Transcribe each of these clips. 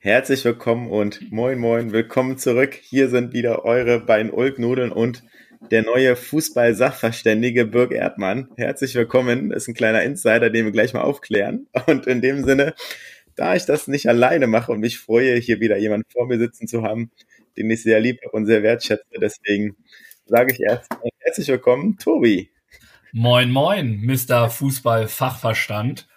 Herzlich willkommen und moin moin, willkommen zurück. Hier sind wieder eure beiden Ulknudeln und der neue Fußball-Sachverständige Birg Erdmann. Herzlich willkommen, das ist ein kleiner Insider, den wir gleich mal aufklären. Und in dem Sinne, da ich das nicht alleine mache und mich freue, hier wieder jemanden vor mir sitzen zu haben, den ich sehr lieb und sehr wertschätze, deswegen sage ich erst herzlich willkommen, Tobi. Moin moin, Mr. Fußball-Fachverstand.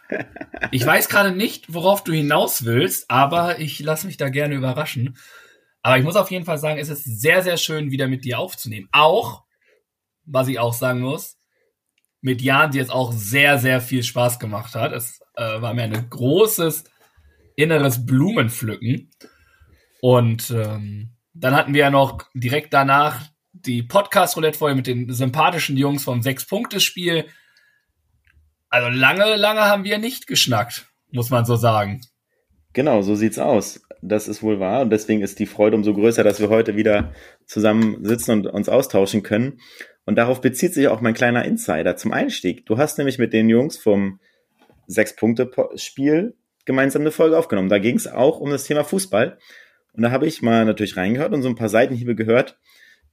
Ich weiß gerade nicht, worauf du hinaus willst, aber ich lasse mich da gerne überraschen. Aber ich muss auf jeden Fall sagen, es ist sehr, sehr schön, wieder mit dir aufzunehmen. Auch, was ich auch sagen muss, mit Jan, die es auch sehr, sehr viel Spaß gemacht hat. Es äh, war mir ein großes inneres Blumenpflücken. Und ähm, dann hatten wir ja noch direkt danach die Podcast-Roulette-Folge mit den sympathischen Jungs vom Sechs-Punkte-Spiel. Also lange, lange haben wir nicht geschnackt, muss man so sagen. Genau, so sieht's aus. Das ist wohl wahr. Und deswegen ist die Freude umso größer, dass wir heute wieder zusammen sitzen und uns austauschen können. Und darauf bezieht sich auch mein kleiner Insider zum Einstieg. Du hast nämlich mit den Jungs vom Sechs-Punkte-Spiel gemeinsam eine Folge aufgenommen. Da ging es auch um das Thema Fußball. Und da habe ich mal natürlich reingehört und so ein paar Seitenhiebe gehört,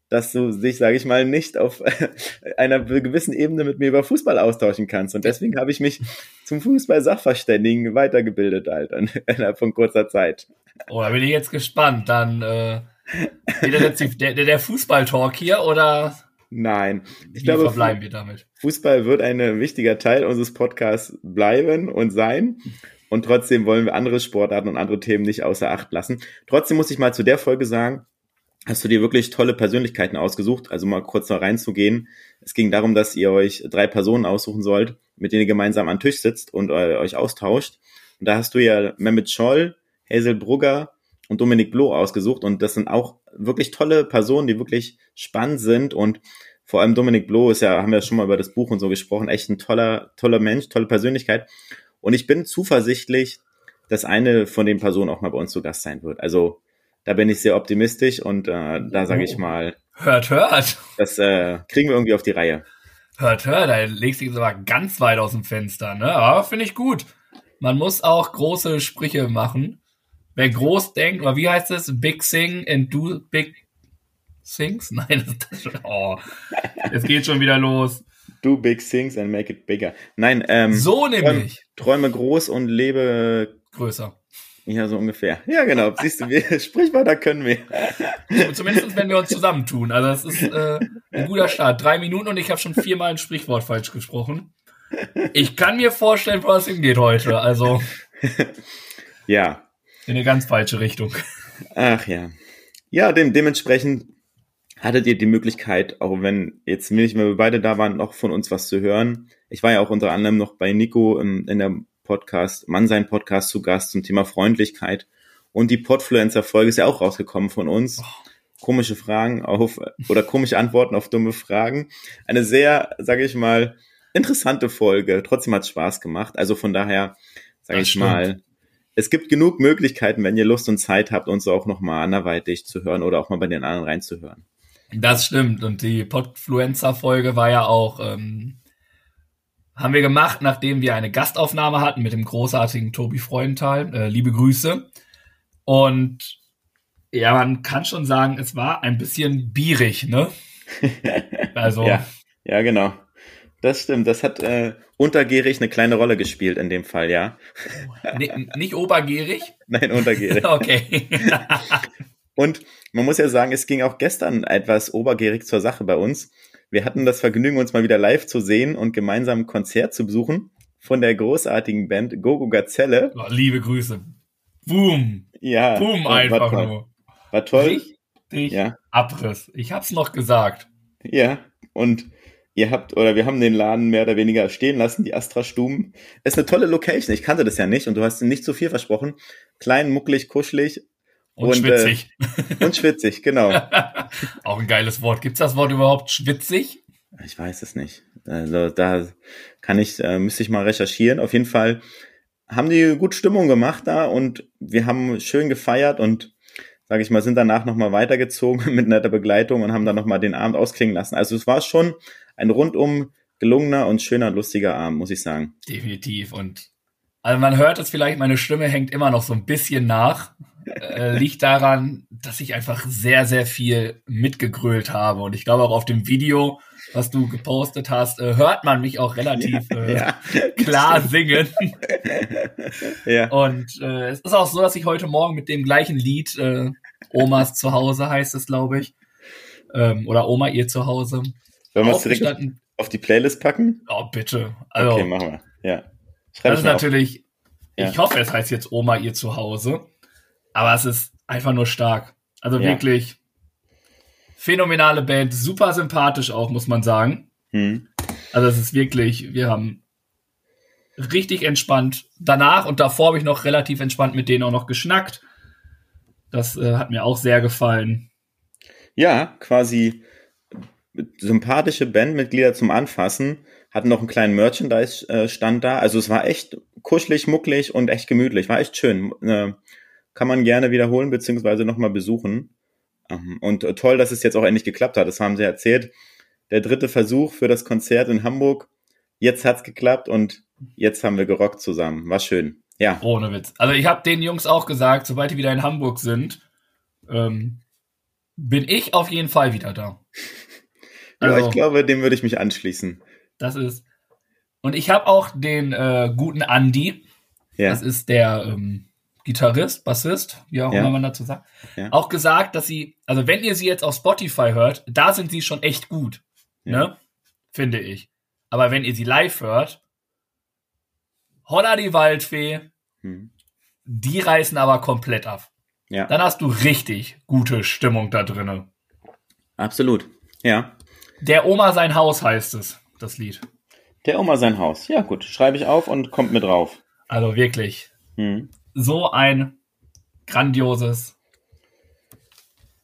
dass du dich, sage ich mal, nicht auf einer gewissen Ebene mit mir über Fußball austauschen kannst. Und deswegen habe ich mich zum Fußball-Sachverständigen weitergebildet, Alter, innerhalb von kurzer Zeit. Oh, da bin ich jetzt gespannt. Dann äh, der, der, der Fußball-Talk hier oder? Nein. Ich Wie glaube, verbleiben wir damit? Fußball wird ein wichtiger Teil unseres Podcasts bleiben und sein. Und trotzdem wollen wir andere Sportarten und andere Themen nicht außer Acht lassen. Trotzdem muss ich mal zu der Folge sagen, hast du dir wirklich tolle Persönlichkeiten ausgesucht. Also mal kurz noch reinzugehen. Es ging darum, dass ihr euch drei Personen aussuchen sollt, mit denen ihr gemeinsam am Tisch sitzt und euch austauscht. Und da hast du ja Mehmet Scholl, Hazel Brugger und Dominik Bloh ausgesucht. Und das sind auch wirklich tolle Personen, die wirklich spannend sind. Und vor allem Dominik Bloh ist ja, haben wir schon mal über das Buch und so gesprochen, echt ein toller, toller Mensch, tolle Persönlichkeit. Und ich bin zuversichtlich, dass eine von den Personen auch mal bei uns zu Gast sein wird. Also da bin ich sehr optimistisch und äh, da sage ich oh. mal. Hört, hört. Das äh, kriegen wir irgendwie auf die Reihe. Hört, hört, da legst du dich aber ganz weit aus dem Fenster, ne? Aber finde ich gut. Man muss auch große Sprüche machen. Wer groß denkt, oder wie heißt es? Big Sing and do big things? Nein, das, das, oh, es geht schon wieder los. Do big things and make it bigger. Nein, ähm, so nämlich. Träume, träume groß und lebe größer. Ja, so ungefähr. Ja, genau. Siehst du, wir, Sprichwörter können wir. Zumindest wenn wir uns zusammentun. Also das ist äh, ein guter Start. Drei Minuten und ich habe schon viermal ein Sprichwort falsch gesprochen. Ich kann mir vorstellen, wo es hingeht heute. Also ja. In eine ganz falsche Richtung. Ach ja. Ja, dem, dementsprechend hattet ihr die Möglichkeit, auch wenn jetzt nicht mehr wir beide da waren, noch von uns was zu hören. Ich war ja auch unter anderem noch bei Nico in, in der Podcast, Mann sein Podcast zu Gast zum Thema Freundlichkeit. Und die Podfluencer-Folge ist ja auch rausgekommen von uns. Oh. Komische Fragen auf oder komische Antworten auf dumme Fragen. Eine sehr, sage ich mal, interessante Folge. Trotzdem hat es Spaß gemacht. Also von daher, sage ich stimmt. mal, es gibt genug Möglichkeiten, wenn ihr Lust und Zeit habt, uns auch nochmal anderweitig zu hören oder auch mal bei den anderen reinzuhören. Das stimmt. Und die Podfluencer-Folge war ja auch ähm, haben wir gemacht, nachdem wir eine Gastaufnahme hatten mit dem großartigen Tobi Freudenthal. Äh, liebe Grüße. Und ja, man kann schon sagen, es war ein bisschen bierig, ne? Also. ja, ja, genau. Das stimmt. Das hat äh, untergierig eine kleine Rolle gespielt in dem Fall, ja. N nicht obergierig? Nein, untergierig. okay. Und man muss ja sagen, es ging auch gestern etwas obergierig zur Sache bei uns. Wir hatten das Vergnügen, uns mal wieder live zu sehen und gemeinsam ein Konzert zu besuchen von der großartigen Band Gogo Gazelle. Oh, liebe Grüße. Boom. Ja. Boom einfach war nur. War toll. Richtig ja. Abriss. Ich hab's noch gesagt. Ja. Und ihr habt, oder wir haben den Laden mehr oder weniger stehen lassen, die Astra Stuben. Ist eine tolle Location. Ich kannte das ja nicht und du hast nicht zu viel versprochen. Klein, mucklig, kuschelig Und, und schwitzig. Äh, und schwitzig, genau. Auch ein geiles Wort. Gibt's das Wort überhaupt schwitzig? Ich weiß es nicht. Also da kann ich, äh, müsste ich mal recherchieren. Auf jeden Fall haben die gut Stimmung gemacht da und wir haben schön gefeiert und sage ich mal, sind danach nochmal weitergezogen mit netter Begleitung und haben dann nochmal den Abend ausklingen lassen. Also es war schon ein rundum gelungener und schöner, lustiger Abend, muss ich sagen. Definitiv. Und also man hört es vielleicht, meine Stimme hängt immer noch so ein bisschen nach. Äh, liegt daran, dass ich einfach sehr, sehr viel mitgegrölt habe. Und ich glaube auch auf dem Video, was du gepostet hast, äh, hört man mich auch relativ äh, ja, klar singen. ja. Und äh, es ist auch so, dass ich heute Morgen mit dem gleichen Lied, äh, Omas Zuhause heißt es, glaube ich, ähm, oder Oma ihr Zuhause. Wollen wir es direkt auf die Playlist packen? Oh, bitte. Also, okay, machen wir. Ja. Schreib das ist natürlich, ich hoffe, es heißt jetzt Oma ihr Zuhause, aber es ist einfach nur stark. Also ja. wirklich phänomenale Band, super sympathisch auch, muss man sagen. Hm. Also es ist wirklich, wir haben richtig entspannt. Danach und davor habe ich noch relativ entspannt mit denen auch noch geschnackt. Das äh, hat mir auch sehr gefallen. Ja, quasi sympathische Bandmitglieder zum Anfassen, hatten noch einen kleinen Merchandise-Stand da. Also es war echt kuschelig, mucklig und echt gemütlich. War echt schön. Äh, kann man gerne wiederholen beziehungsweise nochmal besuchen. Ähm, und toll, dass es jetzt auch endlich geklappt hat. Das haben sie erzählt. Der dritte Versuch für das Konzert in Hamburg. Jetzt hat's geklappt und jetzt haben wir gerockt zusammen. War schön. Ja. Ohne Witz. Also ich habe den Jungs auch gesagt, sobald die wieder in Hamburg sind, ähm, bin ich auf jeden Fall wieder da. Also, ja, ich glaube, dem würde ich mich anschließen. Das ist. Und ich habe auch den äh, guten Andy. Ja. Das ist der ähm, Gitarrist, Bassist, wie auch ja. immer man dazu sagt, ja. auch gesagt, dass sie, also wenn ihr sie jetzt auf Spotify hört, da sind sie schon echt gut, ja. ne? Finde ich. Aber wenn ihr sie live hört, Holla die Waldfee, hm. die reißen aber komplett ab. Ja. Dann hast du richtig gute Stimmung da drinnen. Absolut, ja. Der Oma sein Haus heißt es, das Lied. Der Oma sein Haus. Ja, gut. Schreibe ich auf und kommt mit drauf. Also wirklich. Hm so ein grandioses,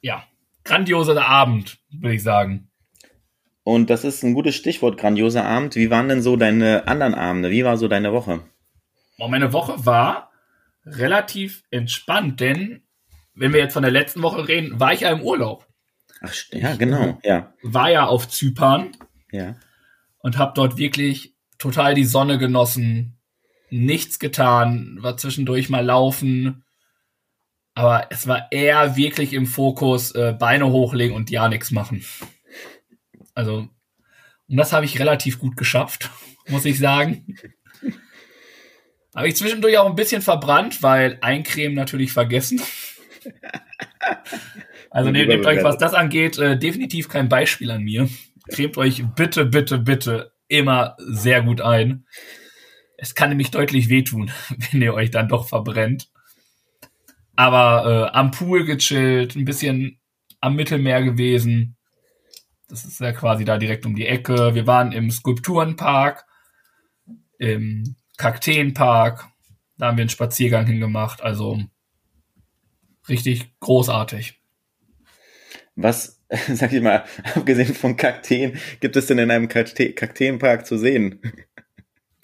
ja, grandioser Abend, würde ich sagen. Und das ist ein gutes Stichwort, grandioser Abend. Wie waren denn so deine anderen Abende? Wie war so deine Woche? Oh, meine Woche war relativ entspannt, denn wenn wir jetzt von der letzten Woche reden, war ich ja im Urlaub. Ach, ja, genau, ja. War ja auf Zypern. Ja. Und habe dort wirklich total die Sonne genossen, nichts getan, war zwischendurch mal laufen, aber es war eher wirklich im Fokus äh, Beine hochlegen und ja nichts machen. Also, und das habe ich relativ gut geschafft, muss ich sagen. Habe ich zwischendurch auch ein bisschen verbrannt, weil Eincremen natürlich vergessen. Also ne, nehmt euch, was das angeht, äh, definitiv kein Beispiel an mir. Cremt euch bitte, bitte, bitte immer sehr gut ein. Es kann nämlich deutlich wehtun, wenn ihr euch dann doch verbrennt. Aber äh, am Pool gechillt, ein bisschen am Mittelmeer gewesen. Das ist ja quasi da direkt um die Ecke. Wir waren im Skulpturenpark, im Kakteenpark. Da haben wir einen Spaziergang hingemacht. Also richtig großartig. Was, sag ich mal, abgesehen von Kakteen, gibt es denn in einem Kakteenpark zu sehen?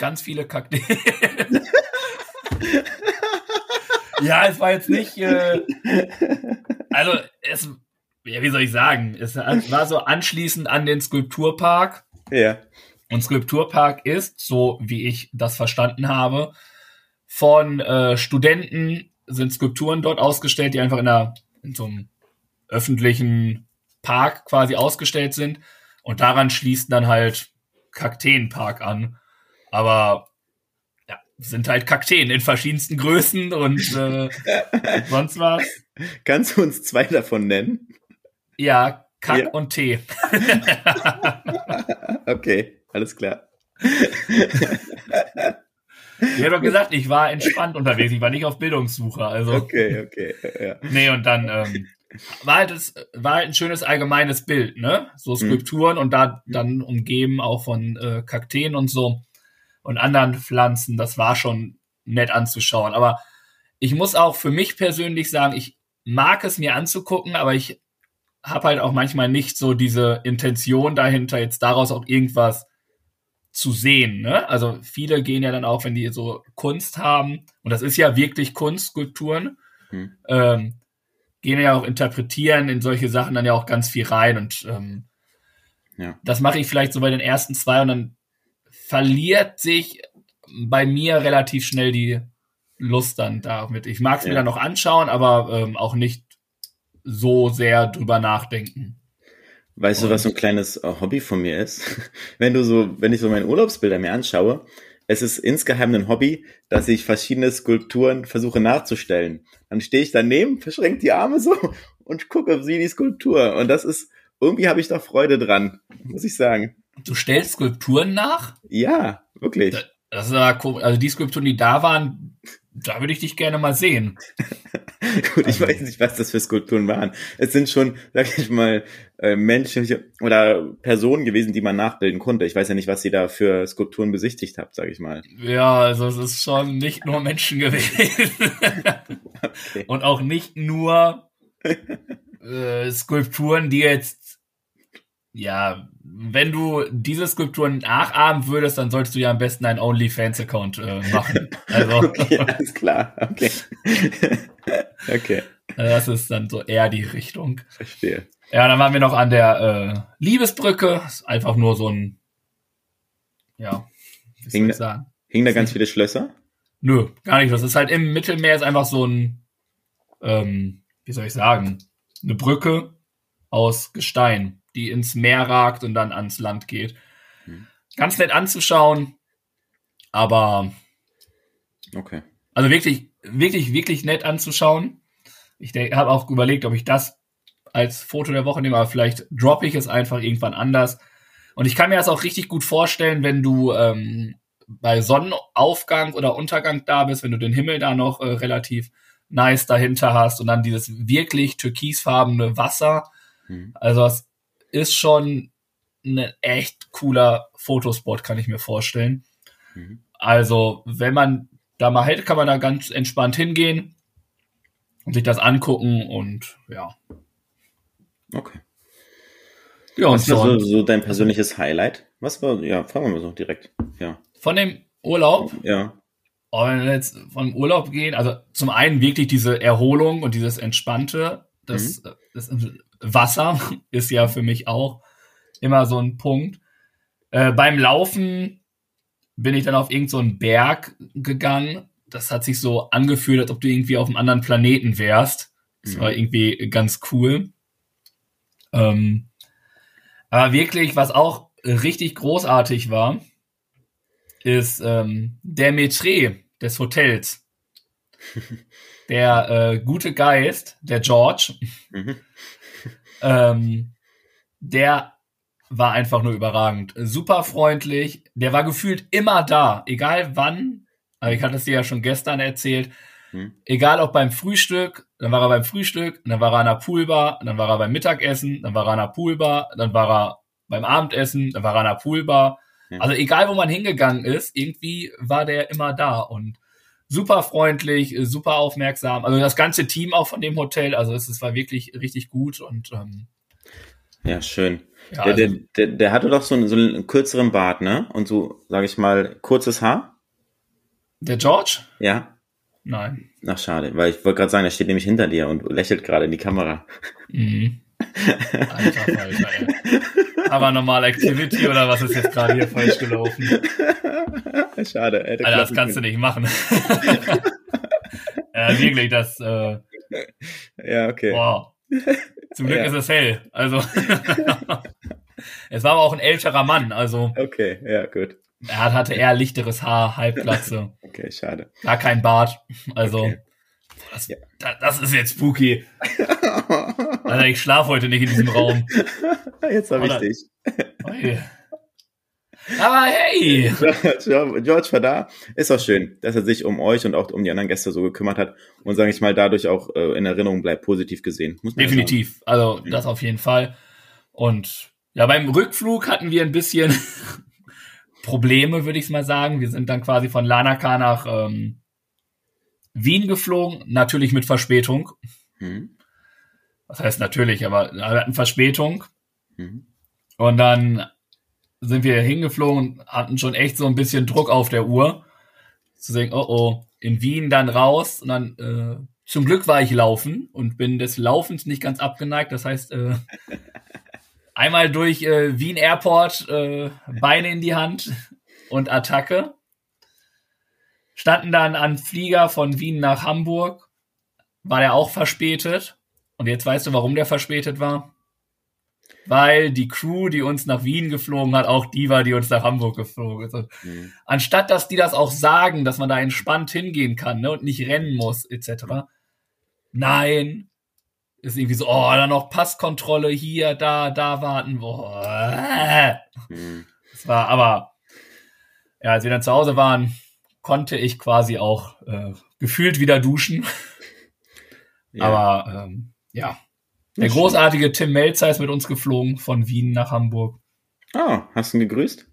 Ganz viele Kakteen. ja, es war jetzt nicht. Äh, also, es. Ja, wie soll ich sagen? Es war so anschließend an den Skulpturpark. Ja. Und Skulpturpark ist, so wie ich das verstanden habe, von äh, Studenten sind Skulpturen dort ausgestellt, die einfach in, einer, in so einem öffentlichen Park quasi ausgestellt sind. Und daran schließt dann halt Kakteenpark an. Aber ja, sind halt Kakteen in verschiedensten Größen und äh, sonst was. Kannst du uns zwei davon nennen? Ja, Kack ja. und Tee. okay, alles klar. Ich habe doch gesagt, ich war entspannt unterwegs, ich war nicht auf Bildungssuche. Also. Okay, okay. Ja. Nee, und dann ähm, war, halt das, war halt ein schönes allgemeines Bild, ne? So mhm. Skulpturen mhm. und da dann umgeben auch von äh, Kakteen und so und anderen Pflanzen. Das war schon nett anzuschauen. Aber ich muss auch für mich persönlich sagen, ich mag es mir anzugucken, aber ich habe halt auch manchmal nicht so diese Intention dahinter, jetzt daraus auch irgendwas zu sehen. Ne? Also viele gehen ja dann auch, wenn die so Kunst haben, und das ist ja wirklich Kunst, Skulpturen, hm. ähm, gehen ja auch interpretieren in solche Sachen dann ja auch ganz viel rein. Und ähm, ja. das mache ich vielleicht so bei den ersten zwei und dann verliert sich bei mir relativ schnell die Lust dann damit. Ich mag es ja. mir dann noch anschauen, aber ähm, auch nicht so sehr drüber nachdenken. Weißt und du, was so ein kleines äh, Hobby von mir ist? wenn du so, wenn ich so meine Urlaubsbilder mir anschaue, es ist insgeheim ein Hobby, dass ich verschiedene Skulpturen versuche nachzustellen. Dann stehe ich daneben, verschränke die Arme so und gucke, wie die Skulptur. Und das ist, irgendwie habe ich da Freude dran, muss ich sagen. Du stellst Skulpturen nach? Ja, wirklich. Das ist aber komisch. Also die Skulpturen, die da waren, da würde ich dich gerne mal sehen. Gut, ich also. weiß nicht, was das für Skulpturen waren. Es sind schon, sag ich mal, äh, menschliche oder Personen gewesen, die man nachbilden konnte. Ich weiß ja nicht, was ihr da für Skulpturen besichtigt habt, sag ich mal. Ja, also es ist schon nicht nur Menschen gewesen. okay. Und auch nicht nur äh, Skulpturen, die jetzt ja, wenn du diese Skulpturen nachahmen würdest, dann solltest du ja am besten einen OnlyFans-Account äh, machen. Also, okay, alles klar, okay. okay. Das ist dann so eher die Richtung. Verstehe. Ja, dann waren wir noch an der äh, Liebesbrücke. Ist einfach nur so ein, ja, wie soll ich sagen? Hingen da ganz viele Schlösser? Nö, gar nicht. Das ist halt im Mittelmeer ist einfach so ein, ähm, wie soll ich sagen, eine Brücke aus Gestein die ins Meer ragt und dann ans Land geht. Mhm. Ganz nett anzuschauen, aber okay. Also wirklich, wirklich, wirklich nett anzuschauen. Ich habe auch überlegt, ob ich das als Foto der Woche nehme, aber vielleicht droppe ich es einfach irgendwann anders. Und ich kann mir das auch richtig gut vorstellen, wenn du ähm, bei Sonnenaufgang oder Untergang da bist, wenn du den Himmel da noch äh, relativ nice dahinter hast und dann dieses wirklich türkisfarbene Wasser. Mhm. Also das ist schon ein echt cooler Fotospot, kann ich mir vorstellen. Mhm. Also, wenn man da mal hätte, kann man da ganz entspannt hingehen und sich das angucken und ja. Okay. Ja, und Was ist so, so dein persönliches Highlight? Was war, ja, fragen wir mal so direkt. Ja. Von dem Urlaub? Ja. Oh, wenn wir jetzt vom Urlaub gehen, also zum einen wirklich diese Erholung und dieses Entspannte, das, mhm. das Wasser ist ja für mich auch immer so ein Punkt. Äh, beim Laufen bin ich dann auf irgendeinen so Berg gegangen. Das hat sich so angefühlt, als ob du irgendwie auf einem anderen Planeten wärst. Das mhm. war irgendwie ganz cool. Ähm, aber wirklich, was auch richtig großartig war, ist ähm, der Maitre des Hotels. der äh, gute Geist, der George, mhm. Ähm, der war einfach nur überragend. Super freundlich. Der war gefühlt immer da, egal wann. Aber ich hatte es dir ja schon gestern erzählt. Hm. Egal ob beim Frühstück, dann war er beim Frühstück, dann war er an der Poolbar, dann war er beim Mittagessen, dann war er an der Poolbar, dann war er beim Abendessen, dann war er an der Poolbar. Hm. Also egal wo man hingegangen ist, irgendwie war der immer da und super freundlich, super aufmerksam. Also das ganze Team auch von dem Hotel, also es, es war wirklich richtig gut und ähm, ja, schön. Ja, der, also, der, der, der hatte doch so einen, so einen kürzeren Bart, ne? Und so, sage ich mal, kurzes Haar. Der George? Ja. Nein. Ach, schade, weil ich wollte gerade sagen, der steht nämlich hinter dir und lächelt gerade in die Kamera. Mhm. Alter, Alter, ey. Aber normal Activity oder was ist jetzt gerade hier falsch gelaufen? Schade, ey. Alter, das kannst du nicht machen. ja, wirklich, das. Äh, ja, okay. Boah. Zum Glück ja. ist es hell. Also. es war aber auch ein älterer Mann, also. Okay, ja, gut. Er hatte eher lichteres Haar, Halbglatze. Okay, schade. Gar kein Bart. Also. Okay. Das, ja. das, ist jetzt spooky. Alter, ich schlafe heute nicht in diesem Raum. Jetzt habe ich dich. Aber hey! George war da. Ist auch schön, dass er sich um euch und auch um die anderen Gäste so gekümmert hat und, sage ich mal, dadurch auch äh, in Erinnerung bleibt, positiv gesehen. Definitiv. Also, das auf jeden Fall. Und ja, beim Rückflug hatten wir ein bisschen Probleme, würde ich es mal sagen. Wir sind dann quasi von Lanaka nach ähm, Wien geflogen, natürlich mit Verspätung. Mhm. Was heißt natürlich, aber wir hatten Verspätung. Mhm. Und dann sind wir hingeflogen und hatten schon echt so ein bisschen Druck auf der Uhr. Zu sagen, oh oh, in Wien dann raus und dann äh, zum Glück war ich laufen und bin des Laufens nicht ganz abgeneigt. Das heißt, äh, einmal durch äh, Wien Airport, äh, Beine in die Hand und Attacke. Standen dann an Flieger von Wien nach Hamburg. War der auch verspätet. Und jetzt weißt du, warum der verspätet war? weil die Crew, die uns nach Wien geflogen hat, auch die war, die uns nach Hamburg geflogen ist. Mhm. Anstatt dass die das auch sagen, dass man da entspannt hingehen kann ne, und nicht rennen muss, etc. Nein. Ist irgendwie so, oh, dann noch Passkontrolle hier, da, da warten. Boah. Mhm. Das war aber, ja, als wir dann zu Hause waren, konnte ich quasi auch äh, gefühlt wieder duschen. Ja. Aber ähm, ja, der großartige Tim Melzer ist mit uns geflogen von Wien nach Hamburg. Ah, hast du ihn gegrüßt?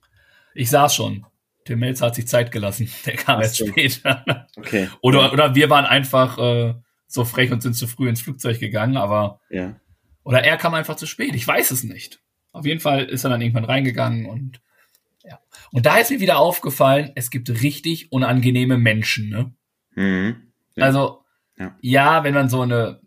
Ich saß schon. Tim Melzer hat sich Zeit gelassen. Der kam erst später. Okay. Oder, oder wir waren einfach äh, so frech und sind zu früh ins Flugzeug gegangen, aber. Ja. Oder er kam einfach zu spät. Ich weiß es nicht. Auf jeden Fall ist er dann irgendwann reingegangen und. Und da ist mir wieder aufgefallen, es gibt richtig unangenehme Menschen, ne? Mhm. Ja. Also, ja. ja, wenn man so eine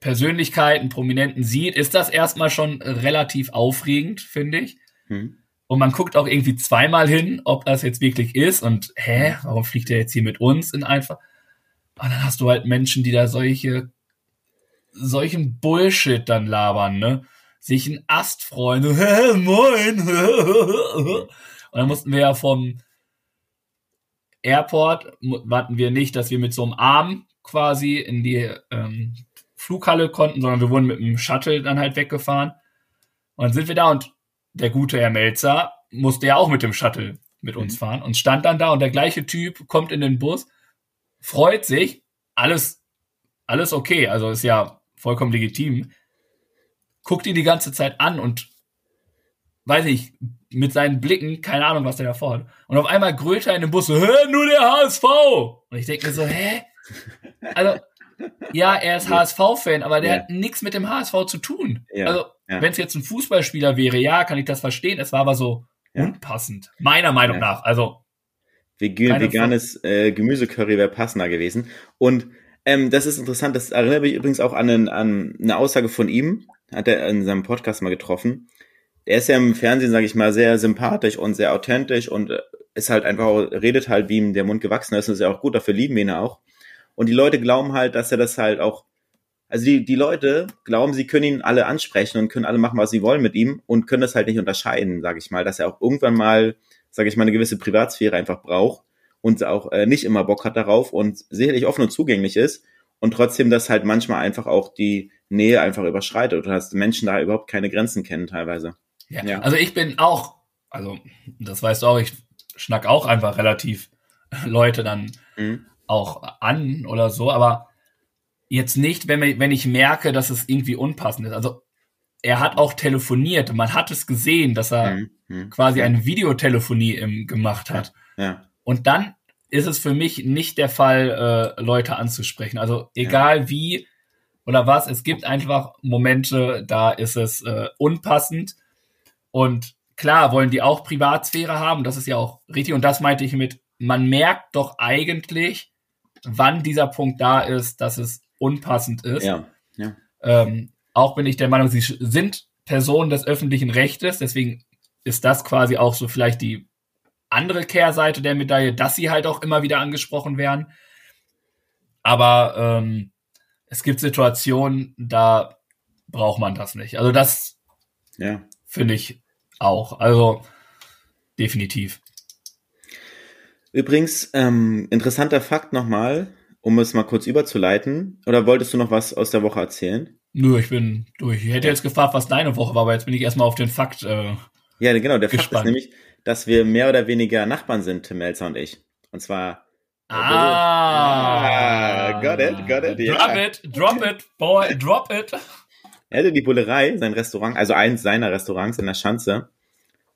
Persönlichkeiten, Prominenten sieht, ist das erstmal schon relativ aufregend, finde ich. Hm. Und man guckt auch irgendwie zweimal hin, ob das jetzt wirklich ist und hä, warum fliegt er jetzt hier mit uns in einfach? Und dann hast du halt Menschen, die da solche, solchen Bullshit dann labern, ne? Sich einen Ast freuen, hä, moin. Und dann mussten wir ja vom Airport, warten wir nicht, dass wir mit so einem Arm quasi in die ähm, Flughalle konnten, sondern wir wurden mit dem Shuttle dann halt weggefahren. Und dann sind wir da und der gute Herr Melzer musste ja auch mit dem Shuttle mit uns mhm. fahren und stand dann da und der gleiche Typ kommt in den Bus, freut sich, alles, alles okay, also ist ja vollkommen legitim, guckt ihn die ganze Zeit an und weiß ich, mit seinen Blicken, keine Ahnung, was der da vorhat. Und auf einmal grölt er in den Bus so, hä, nur der HSV! Und ich denke mir so, hä? Also, ja, er ist HSV-Fan, aber der ja. hat nichts mit dem HSV zu tun. Ja. Also, ja. wenn es jetzt ein Fußballspieler wäre, ja, kann ich das verstehen. Es war aber so unpassend. Meiner Meinung nach. Also. Vegan, veganes äh, Gemüsecurry wäre passender gewesen. Und ähm, das ist interessant, das erinnert mich übrigens auch an, einen, an eine Aussage von ihm, hat er in seinem Podcast mal getroffen. Er ist ja im Fernsehen, sage ich mal, sehr sympathisch und sehr authentisch und äh, ist halt einfach, redet halt, wie ihm der Mund gewachsen ist und ist ja auch gut, dafür lieben wir ihn auch. Und die Leute glauben halt, dass er das halt auch, also die, die Leute glauben, sie können ihn alle ansprechen und können alle machen, was sie wollen mit ihm und können das halt nicht unterscheiden, sage ich mal, dass er auch irgendwann mal, sage ich mal, eine gewisse Privatsphäre einfach braucht und auch äh, nicht immer Bock hat darauf und sicherlich offen und zugänglich ist und trotzdem das halt manchmal einfach auch die Nähe einfach überschreitet oder dass Menschen da überhaupt keine Grenzen kennen teilweise. Ja, ja. also ich bin auch, also das weißt du auch, ich schnack auch einfach relativ Leute dann mhm auch an oder so, aber jetzt nicht, wenn, wenn ich merke, dass es irgendwie unpassend ist. Also er hat auch telefoniert. Man hat es gesehen, dass er mhm. mhm. quasi eine Videotelefonie im, gemacht hat. Ja. Und dann ist es für mich nicht der Fall, äh, Leute anzusprechen. Also egal ja. wie oder was, es gibt einfach Momente, da ist es äh, unpassend. Und klar wollen die auch Privatsphäre haben, das ist ja auch richtig. Und das meinte ich mit, man merkt doch eigentlich, wann dieser Punkt da ist, dass es unpassend ist. Ja, ja. Ähm, auch bin ich der Meinung, sie sind Personen des öffentlichen Rechtes, deswegen ist das quasi auch so vielleicht die andere Kehrseite der Medaille, dass sie halt auch immer wieder angesprochen werden. Aber ähm, es gibt Situationen, da braucht man das nicht. Also das ja. finde ich auch. Also definitiv. Übrigens, ähm, interessanter Fakt nochmal, um es mal kurz überzuleiten. Oder wolltest du noch was aus der Woche erzählen? Nö, ich bin durch. Ich hätte jetzt gefragt, was deine Woche war, aber jetzt bin ich erstmal auf den Fakt. Äh, ja, genau, der gespannt. Fakt ist nämlich, dass wir mehr oder weniger Nachbarn sind, Tim Melzer und ich. Und zwar. Ah, ah got it, got it. Drop ja. it, drop it, boy, drop it. Er hatte die Bullerei, sein Restaurant, also eins seiner Restaurants in der Schanze.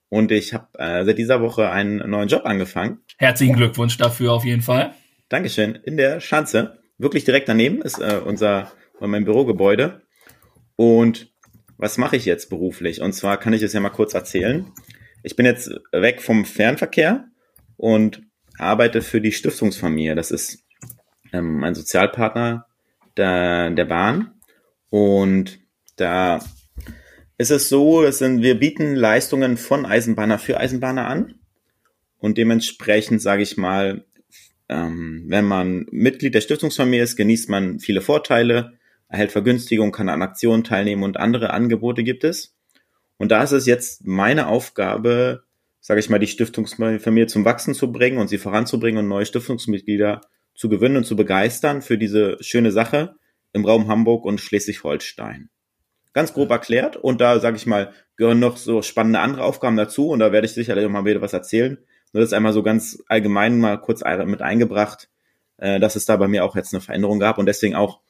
Und ich habe äh, seit dieser Woche einen neuen Job angefangen. Herzlichen Glückwunsch dafür auf jeden Fall. Dankeschön. In der Schanze, wirklich direkt daneben, ist äh, unser meinem Bürogebäude. Und was mache ich jetzt beruflich? Und zwar kann ich es ja mal kurz erzählen. Ich bin jetzt weg vom Fernverkehr und arbeite für die Stiftungsfamilie. Das ist ähm, ein Sozialpartner der, der Bahn. Und da ist es so, es sind, wir bieten Leistungen von Eisenbahner für Eisenbahner an. Und dementsprechend, sage ich mal, ähm, wenn man Mitglied der Stiftungsfamilie ist, genießt man viele Vorteile, erhält Vergünstigung, kann an Aktionen teilnehmen und andere Angebote gibt es. Und da ist es jetzt meine Aufgabe, sage ich mal, die Stiftungsfamilie zum Wachsen zu bringen und sie voranzubringen und neue Stiftungsmitglieder zu gewinnen und zu begeistern für diese schöne Sache im Raum Hamburg und Schleswig-Holstein. Ganz grob erklärt. Und da, sage ich mal, gehören noch so spannende andere Aufgaben dazu. Und da werde ich sicherlich auch mal wieder was erzählen. Nur das einmal so ganz allgemein mal kurz mit eingebracht, äh, dass es da bei mir auch jetzt eine Veränderung gab. Und deswegen auch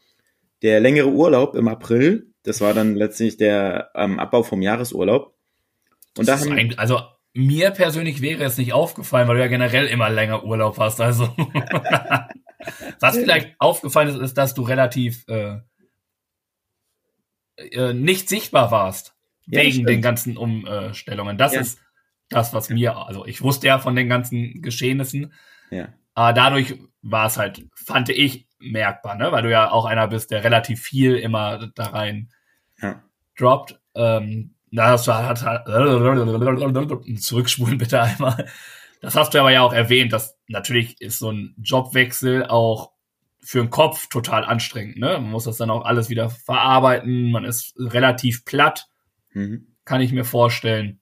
der längere Urlaub im April. Das war dann letztlich der ähm, Abbau vom Jahresurlaub. Und da haben, also mir persönlich wäre es nicht aufgefallen, weil du ja generell immer länger Urlaub hast. Also was vielleicht aufgefallen ist, ist, dass du relativ äh, äh, nicht sichtbar warst ja, wegen den ganzen Umstellungen. Das ja. ist das, was mir, also ich wusste ja von den ganzen Geschehnissen, ja. aber dadurch war es halt, fand ich, merkbar, ne? weil du ja auch einer bist, der relativ viel immer da rein ja. droppt. Ähm, das hat, hat zurückspulen bitte einmal. Das hast du aber ja auch erwähnt, dass natürlich ist so ein Jobwechsel auch für den Kopf total anstrengend. Ne? Man muss das dann auch alles wieder verarbeiten. Man ist relativ platt, mhm. kann ich mir vorstellen.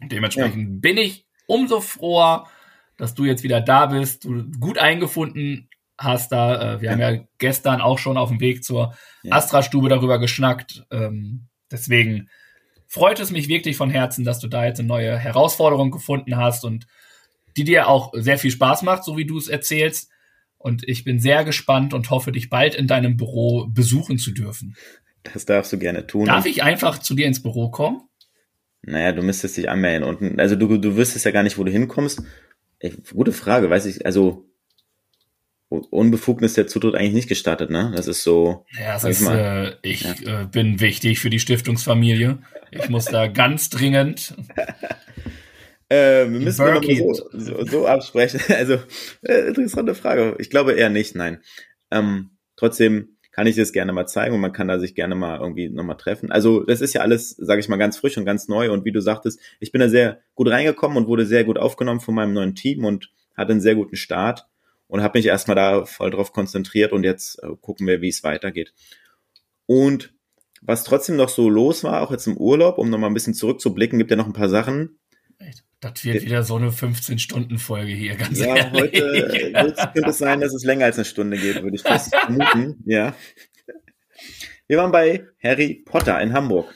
Dementsprechend ja. bin ich umso froher, dass du jetzt wieder da bist, du gut eingefunden hast da. Äh, wir ja. haben ja gestern auch schon auf dem Weg zur ja. Astra-Stube darüber geschnackt. Ähm, deswegen freut es mich wirklich von Herzen, dass du da jetzt eine neue Herausforderung gefunden hast und die dir auch sehr viel Spaß macht, so wie du es erzählst. Und ich bin sehr gespannt und hoffe, dich bald in deinem Büro besuchen zu dürfen. Das darfst du gerne tun. Darf ich einfach zu dir ins Büro kommen? Naja, du müsstest dich anmelden. Und also du, du wüsstest ja gar nicht, wo du hinkommst. Ey, gute Frage, weiß ich, also Unbefugnis der Zutritt eigentlich nicht gestattet, ne? Das ist so. Ja, das ist, äh, ich ja. äh, bin wichtig für die Stiftungsfamilie. Ich muss da ganz dringend. äh, wir müssen noch so, so, so, absprechen. Also, äh, interessante Frage. Ich glaube eher nicht, nein. Ähm, trotzdem kann ich das gerne mal zeigen und man kann da sich gerne mal irgendwie nochmal treffen. Also, das ist ja alles, sage ich mal, ganz frisch und ganz neu. Und wie du sagtest, ich bin da sehr gut reingekommen und wurde sehr gut aufgenommen von meinem neuen Team und hatte einen sehr guten Start und habe mich erstmal da voll drauf konzentriert und jetzt äh, gucken wir, wie es weitergeht. Und was trotzdem noch so los war, auch jetzt im Urlaub, um nochmal ein bisschen zurückzublicken, gibt ja noch ein paar Sachen. Das wird wieder so eine 15-Stunden-Folge hier, ganz ja, ehrlich. Heute könnte es sein, dass es länger als eine Stunde geht, würde ich fast vermuten. Ja. Wir waren bei Harry Potter in Hamburg.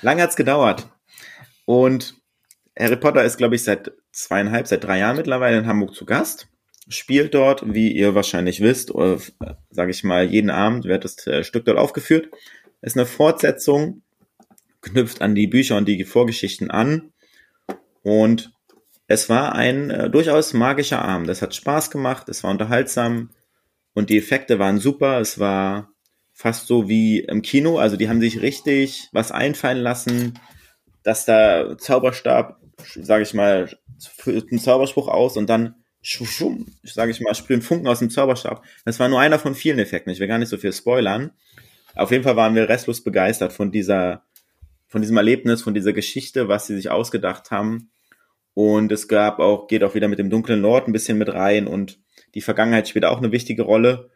Lange hat's gedauert. Und Harry Potter ist, glaube ich, seit zweieinhalb, seit drei Jahren mittlerweile in Hamburg zu Gast spielt dort, wie ihr wahrscheinlich wisst, oder sage ich mal, jeden Abend wird das äh, Stück dort aufgeführt. Ist eine Fortsetzung, knüpft an die Bücher und die Vorgeschichten an. Und es war ein äh, durchaus magischer Abend. Es hat Spaß gemacht, es war unterhaltsam und die Effekte waren super. Es war fast so wie im Kino. Also die haben sich richtig was einfallen lassen, dass da Zauberstab, sage ich mal, einen Zauberspruch aus und dann schwumm, sage ich mal, sprühen Funken aus dem Zauberstab. Das war nur einer von vielen Effekten. Ich will gar nicht so viel spoilern. Auf jeden Fall waren wir restlos begeistert von dieser, von diesem Erlebnis, von dieser Geschichte, was sie sich ausgedacht haben. Und es gab auch, geht auch wieder mit dem dunklen Lord ein bisschen mit rein und die Vergangenheit spielt auch eine wichtige Rolle.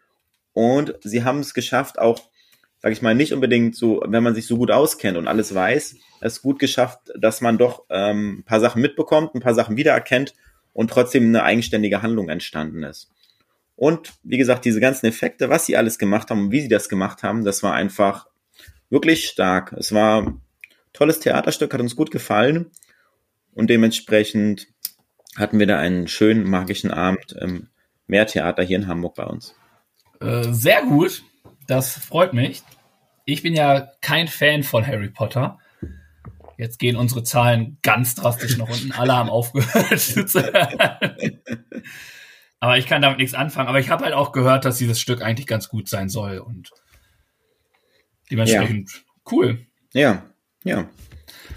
Und sie haben es geschafft, auch, sage ich mal, nicht unbedingt so, wenn man sich so gut auskennt und alles weiß, es gut geschafft, dass man doch ähm, ein paar Sachen mitbekommt, ein paar Sachen wiedererkennt und trotzdem eine eigenständige Handlung entstanden ist. Und wie gesagt, diese ganzen Effekte, was sie alles gemacht haben und wie sie das gemacht haben, das war einfach wirklich stark. Es war tolles Theaterstück, hat uns gut gefallen und dementsprechend hatten wir da einen schönen magischen Abend im Meertheater hier in Hamburg bei uns. Äh, sehr gut, das freut mich. Ich bin ja kein Fan von Harry Potter. Jetzt gehen unsere Zahlen ganz drastisch nach unten. Alle haben aufgehört zu hören. Aber ich kann damit nichts anfangen. Aber ich habe halt auch gehört, dass dieses Stück eigentlich ganz gut sein soll. Und Dementsprechend ja. cool. Ja, ja.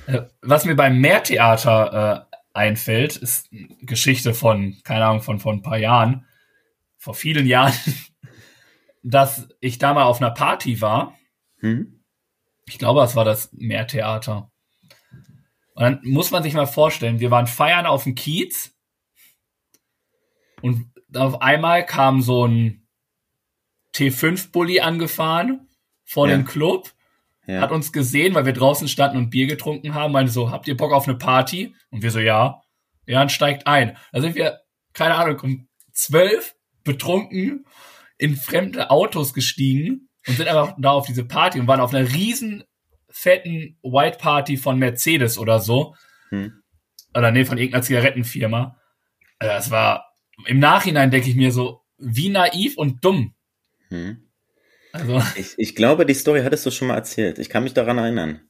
Äh, was mir beim Meertheater äh, einfällt, ist eine Geschichte von, keine Ahnung, von, von ein paar Jahren, vor vielen Jahren, dass ich da mal auf einer Party war. Hm? Ich glaube, es war das Meertheater. Und dann muss man sich mal vorstellen, wir waren feiern auf dem Kiez und auf einmal kam so ein T5-Bully angefahren vor ja. dem Club, ja. hat uns gesehen, weil wir draußen standen und Bier getrunken haben, meinte so, habt ihr Bock auf eine Party? Und wir so, ja. Ja, und steigt ein. Da sind wir, keine Ahnung, um zwölf betrunken in fremde Autos gestiegen und sind einfach da auf diese Party und waren auf einer riesen fetten White Party von Mercedes oder so. Hm. Oder nee, von irgendeiner Zigarettenfirma. Also das war, im Nachhinein denke ich mir so, wie naiv und dumm. Hm. Also. Ich, ich glaube, die Story hattest du schon mal erzählt. Ich kann mich daran erinnern.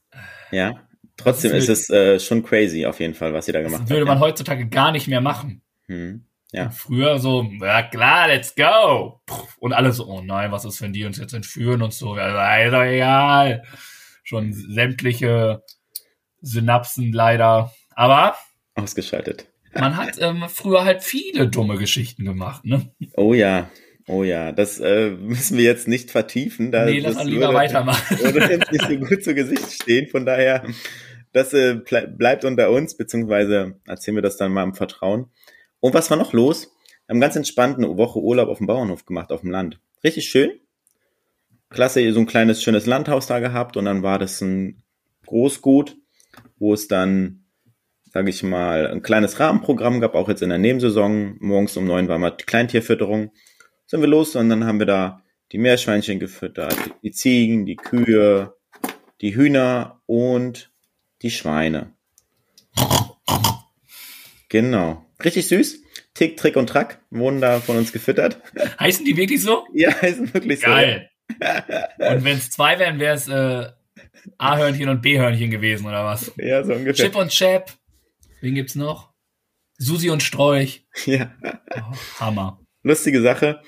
Ja. Trotzdem ist, ist es äh, schon crazy auf jeden Fall, was sie da gemacht hat. Würde man ja. heutzutage gar nicht mehr machen. Hm. Ja. Und früher so, ja klar, let's go. Und alle so, oh nein, was ist, wenn die uns jetzt entführen und so. Doch egal. Schon sämtliche Synapsen leider. Aber. Ausgeschaltet. Man hat ähm, früher halt viele dumme Geschichten gemacht, ne? Oh ja. Oh ja, das äh, müssen wir jetzt nicht vertiefen. Da, nee, lass mal lieber würde, weitermachen. Würde jetzt nicht so gut zu Gesicht stehen. Von daher, das äh, bleibt unter uns, beziehungsweise erzählen wir das dann mal im Vertrauen. Und was war noch los? Wir haben ganz entspannt eine Woche Urlaub auf dem Bauernhof gemacht, auf dem Land. Richtig schön. Klasse, so ein kleines, schönes Landhaus da gehabt und dann war das ein Großgut, wo es dann, sage ich mal, ein kleines Rahmenprogramm gab, auch jetzt in der Nebensaison. Morgens um neun war mal Kleintierfütterung. Sind wir los und dann haben wir da die Meerschweinchen gefüttert, die Ziegen, die Kühe, die Hühner und die Schweine. Genau. Richtig süß. Tick, Trick und Track wurden da von uns gefüttert. Heißen die wirklich so? Ja, heißen wirklich Geil. so. Geil. und wenn es zwei wären, wäre es äh, A-Hörnchen und B-Hörnchen gewesen, oder was? Ja, so ungefähr. Chip und Chap. Wen gibt's noch? Susi und Strolch. Ja. Oh, Hammer. Lustige Sache.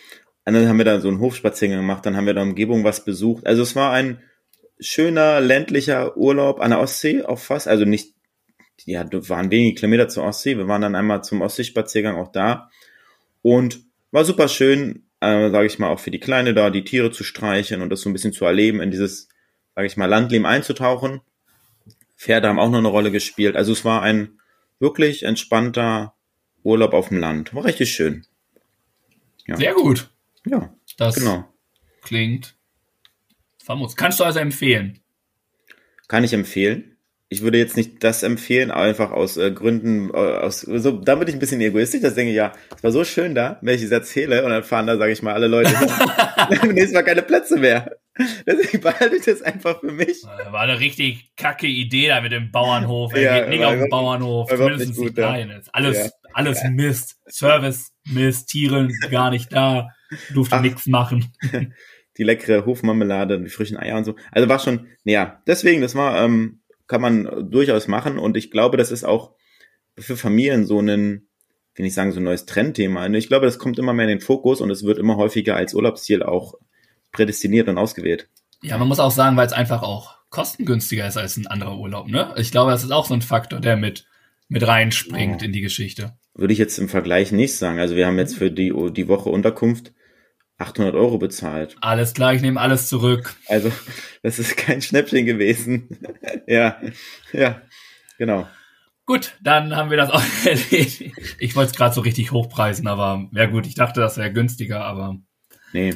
Und dann haben wir da so einen Hofspaziergang gemacht, dann haben wir da Umgebung was besucht. Also es war ein schöner ländlicher Urlaub an der Ostsee, auch fast. Also nicht ja, waren wenige Kilometer zur Ostsee. Wir waren dann einmal zum Ostseespaziergang auch da und war super schön, äh, sage ich mal, auch für die Kleine da, die Tiere zu streichen und das so ein bisschen zu erleben, in dieses, sage ich mal, Landleben einzutauchen. Pferde haben auch noch eine Rolle gespielt. Also es war ein wirklich entspannter Urlaub auf dem Land. War richtig schön. Ja. Sehr gut. Ja, das genau. klingt famos. Kannst du also empfehlen? Kann ich empfehlen ich würde jetzt nicht das empfehlen, einfach aus äh, Gründen, äh, aus so, da bin ich ein bisschen egoistisch, ich denke, ja, es war so schön da, wenn ich es erzähle und dann fahren da, sage ich mal, alle Leute hin. nächstes Mal keine Plätze mehr. Deswegen behalte ich das einfach für mich. War eine richtig kacke Idee da mit dem Bauernhof. Er ja, geht nicht auf den Bauernhof, zumindest nicht klein. Ja. Alles, ja. alles Mist. Service, Mist, Tiere gar nicht da, durfte nichts machen. Die leckere Hofmarmelade, die frischen Eier und so. Also war schon, naja, deswegen, das war ähm, kann man durchaus machen und ich glaube, das ist auch für Familien so ein, will ich sagen, so ein neues Trendthema. Ich glaube, das kommt immer mehr in den Fokus und es wird immer häufiger als Urlaubsziel auch prädestiniert und ausgewählt. Ja, man muss auch sagen, weil es einfach auch kostengünstiger ist als ein anderer Urlaub, ne? Ich glaube, das ist auch so ein Faktor, der mit, mit reinspringt oh. in die Geschichte. Würde ich jetzt im Vergleich nicht sagen. Also wir haben jetzt für die, die Woche Unterkunft 800 Euro bezahlt. Alles klar, ich nehme alles zurück. Also, das ist kein Schnäppchen gewesen. ja, ja, genau. Gut, dann haben wir das auch erledigt. Ich wollte es gerade so richtig hochpreisen, aber ja gut, ich dachte, das wäre günstiger, aber. Nee.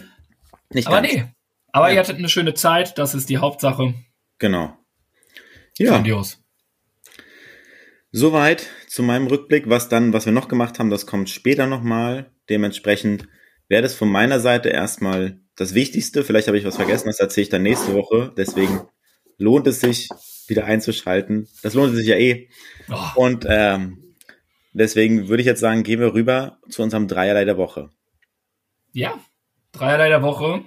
Nicht aber ganz. nee. Aber ja. ihr hattet eine schöne Zeit, das ist die Hauptsache. Genau. Ja. Grandios. Soweit zu meinem Rückblick. Was dann, was wir noch gemacht haben, das kommt später nochmal. Dementsprechend wäre das von meiner Seite erstmal das Wichtigste. Vielleicht habe ich was vergessen, das erzähle ich dann nächste Woche. Deswegen lohnt es sich, wieder einzuschalten. Das lohnt sich ja eh. Oh. Und ähm, deswegen würde ich jetzt sagen, gehen wir rüber zu unserem Dreierlei der Woche. Ja, Dreierlei der Woche.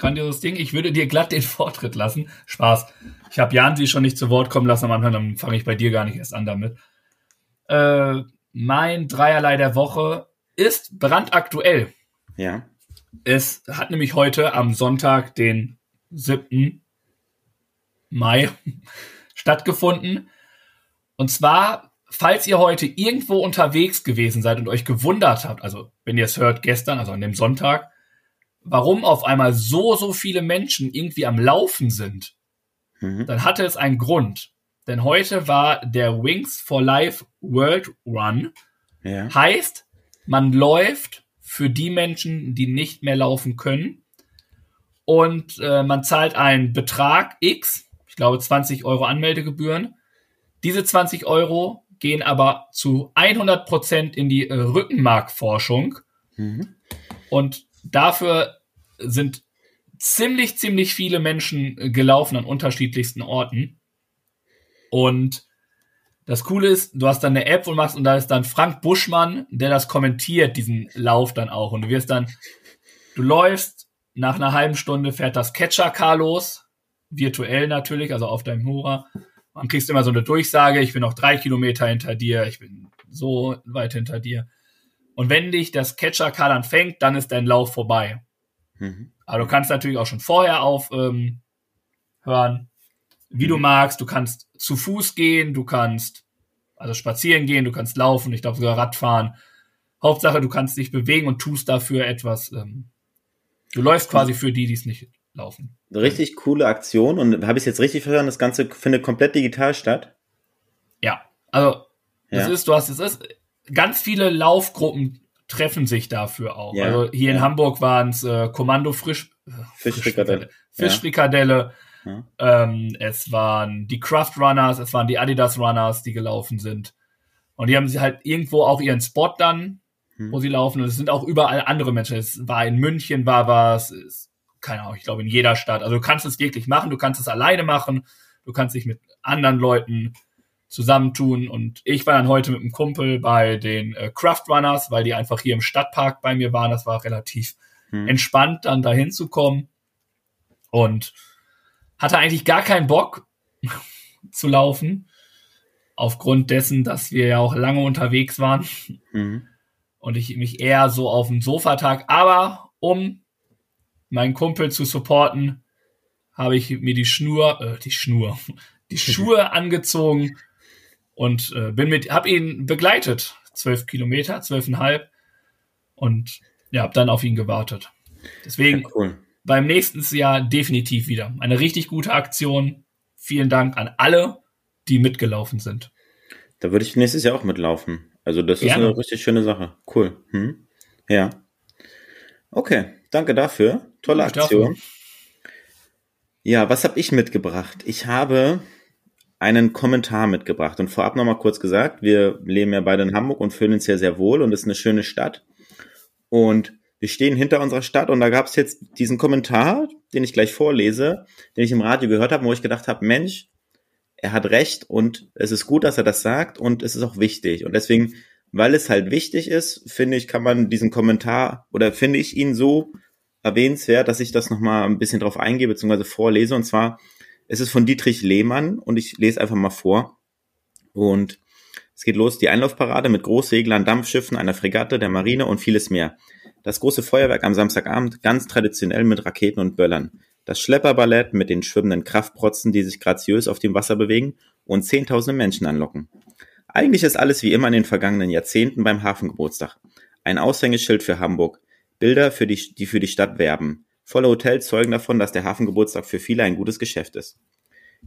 Grandioses Ding. Ich würde dir glatt den Vortritt lassen. Spaß. Ich habe Jan sie schon nicht zu Wort kommen lassen am Anfang, dann fange ich bei dir gar nicht erst an damit. Äh, mein Dreierlei der Woche ist brandaktuell. Ja. Es hat nämlich heute am Sonntag, den 7. Mai stattgefunden. Und zwar, falls ihr heute irgendwo unterwegs gewesen seid und euch gewundert habt, also wenn ihr es hört gestern, also an dem Sonntag, warum auf einmal so, so viele Menschen irgendwie am Laufen sind, mhm. dann hatte es einen Grund. Denn heute war der Wings for Life World Run. Ja. Heißt, man läuft für die Menschen, die nicht mehr laufen können. Und äh, man zahlt einen Betrag X, ich glaube 20 Euro Anmeldegebühren. Diese 20 Euro gehen aber zu 100 Prozent in die äh, Rückenmarkforschung. Mhm. Und dafür sind ziemlich, ziemlich viele Menschen äh, gelaufen an unterschiedlichsten Orten. Und das Coole ist, du hast dann eine App und machst und da ist dann Frank Buschmann, der das kommentiert, diesen Lauf dann auch. Und du wirst dann, du läufst, nach einer halben Stunde fährt das Catcher-Car los, virtuell natürlich, also auf deinem Hora. Man kriegst immer so eine Durchsage, ich bin noch drei Kilometer hinter dir, ich bin so weit hinter dir. Und wenn dich das Catcher-Car dann fängt, dann ist dein Lauf vorbei. Mhm. Aber du kannst natürlich auch schon vorher aufhören, ähm, wie du mhm. magst. Du kannst zu Fuß gehen, du kannst also spazieren gehen, du kannst laufen, ich glaube sogar Radfahren. Hauptsache, du kannst dich bewegen und tust dafür etwas. Ähm, du läufst quasi für die, die es nicht laufen. Richtig coole Aktion und habe ich jetzt richtig verstanden, das Ganze findet komplett digital statt? Ja, also das ja. ist, du hast es ist ganz viele Laufgruppen treffen sich dafür auch. Ja, also hier ja. in Hamburg waren es äh, Kommando Frisch, äh, Fischfrikadelle, Fischfrikadelle. Ja. Ähm, es waren die Craft Runners, es waren die Adidas Runners, die gelaufen sind. Und die haben sie halt irgendwo auch ihren Spot dann, hm. wo sie laufen. Und es sind auch überall andere Menschen. Es war in München, war was, ist, keine Ahnung, ich glaube in jeder Stadt. Also du kannst es wirklich machen, du kannst es alleine machen, du kannst dich mit anderen Leuten zusammentun. Und ich war dann heute mit einem Kumpel bei den äh, Craft Runners, weil die einfach hier im Stadtpark bei mir waren. Das war relativ hm. entspannt, dann dahin zu kommen. Und hatte eigentlich gar keinen Bock zu laufen. Aufgrund dessen, dass wir ja auch lange unterwegs waren. Mhm. Und ich mich eher so auf dem Sofa tag. Aber um meinen Kumpel zu supporten, habe ich mir die Schnur, äh, die Schnur, die Schuhe angezogen und äh, bin mit, habe ihn begleitet, zwölf Kilometer, zwölfeinhalb und ja, habe dann auf ihn gewartet. Deswegen ja, cool beim nächsten Jahr definitiv wieder. Eine richtig gute Aktion. Vielen Dank an alle, die mitgelaufen sind. Da würde ich nächstes Jahr auch mitlaufen. Also das Gerne. ist eine richtig schöne Sache. Cool. Hm? Ja. Okay, danke dafür. Tolle Aktion. Ja, was habe ich mitgebracht? Ich habe einen Kommentar mitgebracht und vorab nochmal kurz gesagt, wir leben ja beide in Hamburg und fühlen uns ja sehr wohl und es ist eine schöne Stadt. Und wir stehen hinter unserer Stadt und da gab es jetzt diesen Kommentar, den ich gleich vorlese, den ich im Radio gehört habe, wo ich gedacht habe, Mensch, er hat recht und es ist gut, dass er das sagt und es ist auch wichtig. Und deswegen, weil es halt wichtig ist, finde ich, kann man diesen Kommentar oder finde ich ihn so erwähnenswert, dass ich das nochmal ein bisschen drauf eingehe bzw. vorlese. Und zwar, es ist von Dietrich Lehmann und ich lese einfach mal vor. Und es geht los, die Einlaufparade mit Großseglern, Dampfschiffen, einer Fregatte, der Marine und vieles mehr. Das große Feuerwerk am Samstagabend ganz traditionell mit Raketen und Böllern. Das Schlepperballett mit den schwimmenden Kraftprotzen, die sich graziös auf dem Wasser bewegen und zehntausende Menschen anlocken. Eigentlich ist alles wie immer in den vergangenen Jahrzehnten beim Hafengeburtstag. Ein Aushängeschild für Hamburg. Bilder, für die, die für die Stadt werben. Volle Hotels zeugen davon, dass der Hafengeburtstag für viele ein gutes Geschäft ist.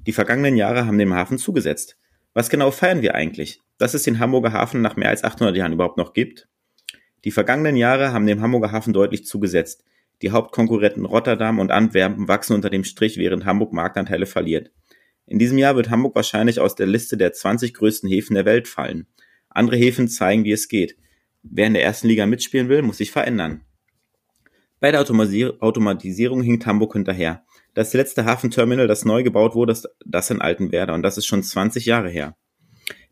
Die vergangenen Jahre haben dem Hafen zugesetzt. Was genau feiern wir eigentlich? Dass es den Hamburger Hafen nach mehr als 800 Jahren überhaupt noch gibt? Die vergangenen Jahre haben dem Hamburger Hafen deutlich zugesetzt. Die Hauptkonkurrenten Rotterdam und Antwerpen wachsen unter dem Strich, während Hamburg Marktanteile verliert. In diesem Jahr wird Hamburg wahrscheinlich aus der Liste der 20 größten Häfen der Welt fallen. Andere Häfen zeigen, wie es geht. Wer in der ersten Liga mitspielen will, muss sich verändern. Bei der Automatisierung hinkt Hamburg hinterher. Das letzte Hafenterminal, das neu gebaut wurde, ist das in Altenwerder und das ist schon 20 Jahre her.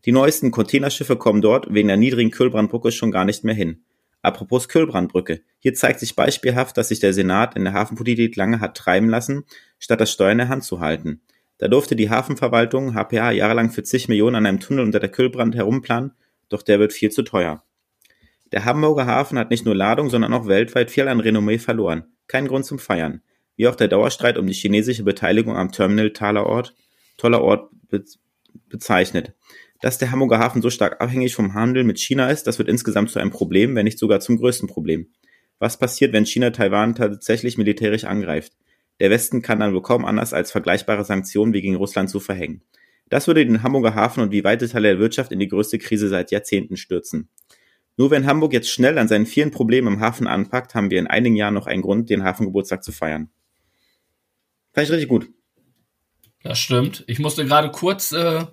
Die neuesten Containerschiffe kommen dort wegen der niedrigen Kühlbrandbrücke schon gar nicht mehr hin. Apropos Kühlbrandbrücke. Hier zeigt sich beispielhaft, dass sich der Senat in der Hafenpolitik lange hat treiben lassen, statt das Steuer in der Hand zu halten. Da durfte die Hafenverwaltung HPA jahrelang für zig Millionen an einem Tunnel unter der Kühlbrand herumplanen, doch der wird viel zu teuer. Der Hamburger Hafen hat nicht nur Ladung, sondern auch weltweit viel an Renommee verloren. Kein Grund zum Feiern. Wie auch der Dauerstreit um die chinesische Beteiligung am Terminal Taler Ort toller Ort be bezeichnet. Dass der Hamburger Hafen so stark abhängig vom Handel mit China ist, das wird insgesamt zu einem Problem, wenn nicht sogar zum größten Problem. Was passiert, wenn China Taiwan tatsächlich militärisch angreift? Der Westen kann dann wohl kaum anders als vergleichbare Sanktionen wie gegen Russland zu verhängen. Das würde den Hamburger Hafen und wie weite Teile der Wirtschaft in die größte Krise seit Jahrzehnten stürzen. Nur wenn Hamburg jetzt schnell an seinen vielen Problemen im Hafen anpackt, haben wir in einigen Jahren noch einen Grund, den Hafengeburtstag zu feiern. Fand ich richtig gut. Das stimmt. Ich musste gerade kurz äh,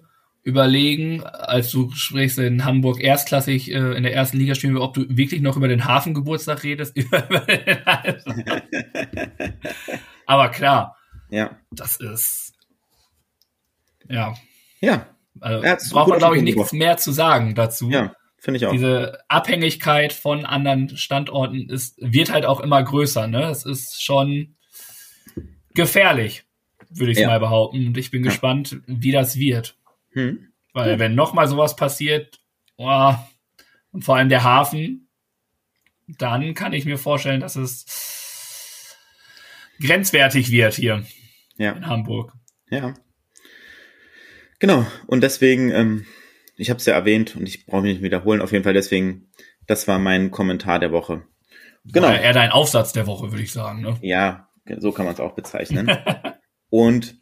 überlegen, als du sprichst in Hamburg erstklassig äh, in der ersten Liga spielen, ob du wirklich noch über den Hafengeburtstag redest. Aber klar. Ja. Das ist. Ja. Ja. Also, ja braucht man, glaube ich, nichts mehr zu sagen dazu. Ja. Finde ich auch. Diese Abhängigkeit von anderen Standorten ist, wird halt auch immer größer. Ne? Es ist schon gefährlich, würde ich ja. mal behaupten. Und ich bin ja. gespannt, wie das wird. Hm. Weil ja. wenn nochmal sowas passiert, oh, und vor allem der Hafen, dann kann ich mir vorstellen, dass es grenzwertig wird hier ja. in Hamburg. Ja. Genau. Und deswegen ähm, ich habe es ja erwähnt und ich brauche mich nicht wiederholen. Auf jeden Fall deswegen, das war mein Kommentar der Woche. Genau. War eher dein Aufsatz der Woche, würde ich sagen. Ne? Ja, so kann man es auch bezeichnen. und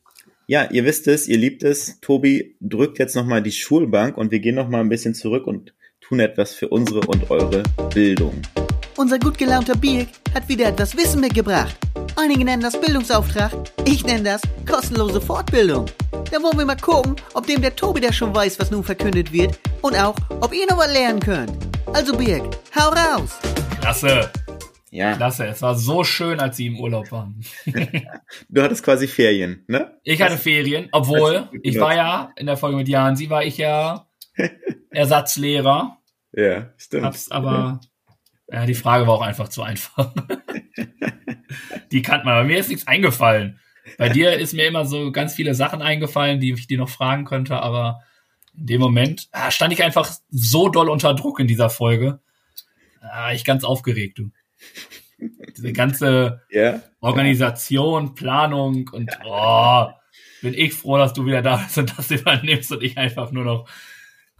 ja, ihr wisst es, ihr liebt es. Tobi drückt jetzt nochmal die Schulbank und wir gehen nochmal ein bisschen zurück und tun etwas für unsere und eure Bildung. Unser gut gelaunter Birk hat wieder etwas Wissen mitgebracht. Einige nennen das Bildungsauftrag, ich nenne das kostenlose Fortbildung. Da wollen wir mal gucken, ob dem der Tobi da schon weiß, was nun verkündet wird und auch, ob ihr noch was lernen könnt. Also Birk, hau raus! Klasse! Ja. Klasse, es war so schön, als sie im Urlaub waren. du hattest quasi Ferien, ne? Ich hatte Ferien, obwohl ich war ja in der Folge mit Jan, sie war ich ja Ersatzlehrer. Ja, stimmt. Hab's aber ja, die Frage war auch einfach zu einfach. die kannte man. Bei mir ist nichts eingefallen. Bei dir ist mir immer so ganz viele Sachen eingefallen, die ich dir noch fragen könnte, aber in dem Moment ah, stand ich einfach so doll unter Druck in dieser Folge. Ah, ich ganz aufgeregt, du. Diese ganze yeah. Organisation, Planung und oh, bin ich froh, dass du wieder da bist und das übernimmst und ich einfach nur noch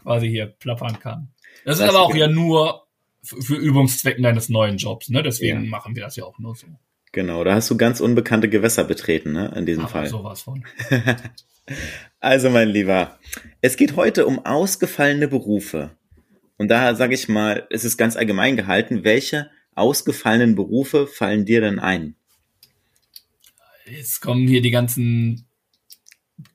quasi hier plappern kann. Das, das ist aber auch ja nur für Übungszwecken deines neuen Jobs, ne? Deswegen ja. machen wir das ja auch nur so. Genau, da hast du ganz unbekannte Gewässer betreten, ne? In diesem Ach, Fall. sowas von. also, mein Lieber, es geht heute um ausgefallene Berufe. Und da sage ich mal, es ist ganz allgemein gehalten, welche ausgefallenen Berufe fallen dir denn ein? Jetzt kommen hier die ganzen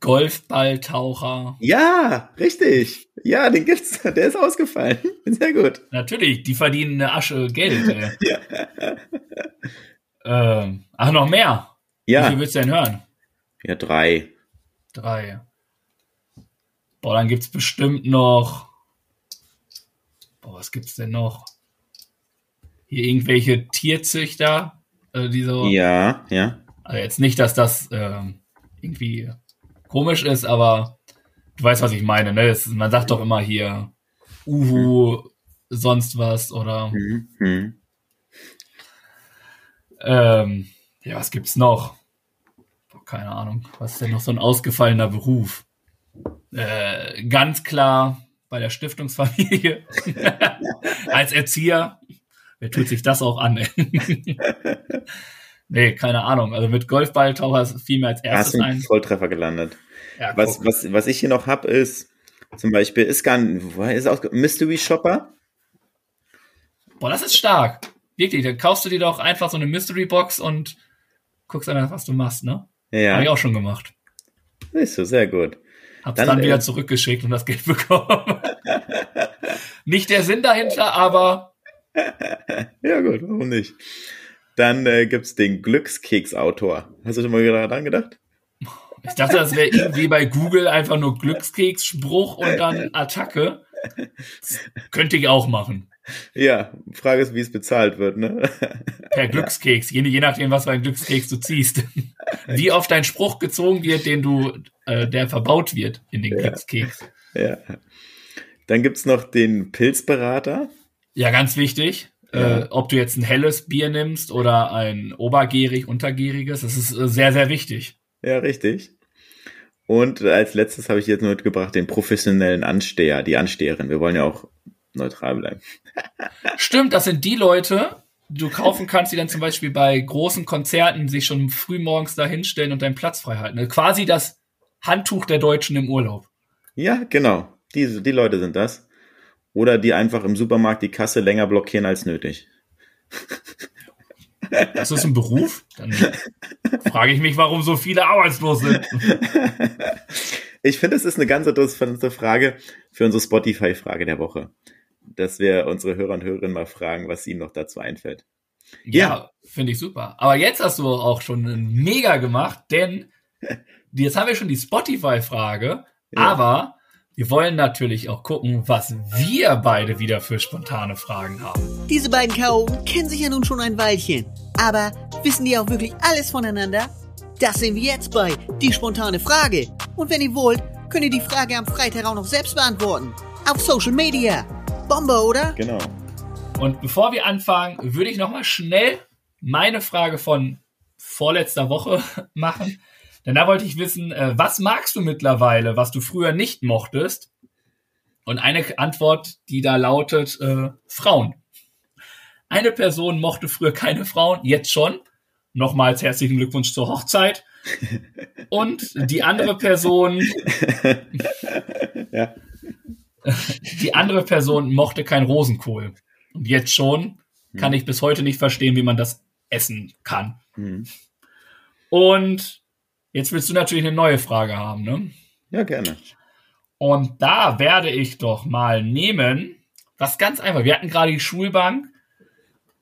Golfballtaucher. Ja, richtig. Ja, den gibt's. Der ist ausgefallen. Sehr gut. Natürlich, die verdienen eine Asche Geld. ja. ähm, ach, noch mehr. Ja. Wie viel willst du denn hören? Ja, drei. Drei. Boah, dann gibt's bestimmt noch. Boah, was gibt's denn noch? Hier irgendwelche Tierzüchter, äh, die so. Ja, ja. Also jetzt nicht, dass das äh, irgendwie komisch ist, aber du weißt, was ich meine. Ne? Das, man sagt doch immer hier Uhu, sonst was oder. Mhm. mhm. Ähm, ja, was gibt's noch? Keine Ahnung. Was ist denn noch so ein ausgefallener Beruf? Äh, ganz klar bei der Stiftungsfamilie als Erzieher. Wer tut sich das auch an? Nee, keine Ahnung. Also mit Golfballtaucher fiel mir als erstes ein. Volltreffer gelandet. Ja, was, was, was ich hier noch habe, ist zum Beispiel, ist gar woher ist auch Mystery Shopper? Boah, das ist stark. Wirklich, dann kaufst du dir doch einfach so eine Mystery Box und guckst einfach, was du machst, ne? Ja. Habe ich auch schon gemacht. Ist so, sehr gut. Hab's dann, dann wieder äh, zurückgeschickt und das Geld bekommen. nicht der Sinn dahinter, aber. ja, gut, warum nicht? Dann äh, gibt's den Glückskeks-Autor. Hast du schon mal daran gedacht? Ich dachte, das wäre irgendwie bei Google einfach nur Glückskeks, Spruch und dann Attacke. Das könnte ich auch machen. Ja, Frage ist, wie es bezahlt wird, ne? Per Glückskeks, je, je nachdem, was für ein Glückskeks du ziehst. Wie oft dein Spruch gezogen wird, den du, äh, der verbaut wird in den ja. Glückskeks. Ja. Dann gibt's noch den Pilzberater. Ja, ganz wichtig. Ja. Äh, ob du jetzt ein helles Bier nimmst oder ein obergärig, untergäriges, das ist äh, sehr, sehr wichtig. Ja, richtig. Und als letztes habe ich jetzt nur mitgebracht den professionellen Ansteher, die Ansteherin. Wir wollen ja auch neutral bleiben. Stimmt, das sind die Leute, die du kaufen kannst, die dann zum Beispiel bei großen Konzerten sich schon früh morgens da hinstellen und deinen Platz frei halten. Quasi das Handtuch der Deutschen im Urlaub. Ja, genau. Die, die Leute sind das. Oder die einfach im Supermarkt die Kasse länger blockieren als nötig. Das ist ein Beruf? Dann frage ich mich, warum so viele arbeitslos sind. Ich finde, es ist eine ganz interessante Frage für unsere Spotify-Frage der Woche. Dass wir unsere Hörer und Hörerinnen mal fragen, was ihnen noch dazu einfällt. Ja, ja. finde ich super. Aber jetzt hast du auch schon einen mega gemacht, denn jetzt haben wir schon die Spotify-Frage, ja. aber wir wollen natürlich auch gucken, was wir beide wieder für spontane Fragen haben. Diese beiden K.O. kennen sich ja nun schon ein Weilchen. Aber wissen die auch wirklich alles voneinander? Das sehen wir jetzt bei Die spontane Frage. Und wenn ihr wollt, könnt ihr die Frage am Freitag auch noch selbst beantworten. Auf Social Media. Bombe, oder? Genau. Und bevor wir anfangen, würde ich nochmal schnell meine Frage von vorletzter Woche machen. Denn da wollte ich wissen, äh, was magst du mittlerweile, was du früher nicht mochtest? Und eine Antwort, die da lautet, äh, Frauen. Eine Person mochte früher keine Frauen, jetzt schon. Nochmals herzlichen Glückwunsch zur Hochzeit. Und die andere Person, ja. die andere Person mochte kein Rosenkohl. Und jetzt schon kann hm. ich bis heute nicht verstehen, wie man das essen kann. Hm. Und jetzt willst du natürlich eine neue Frage haben, ne? Ja, gerne. Und da werde ich doch mal nehmen, was ganz einfach. Wir hatten gerade die Schulbank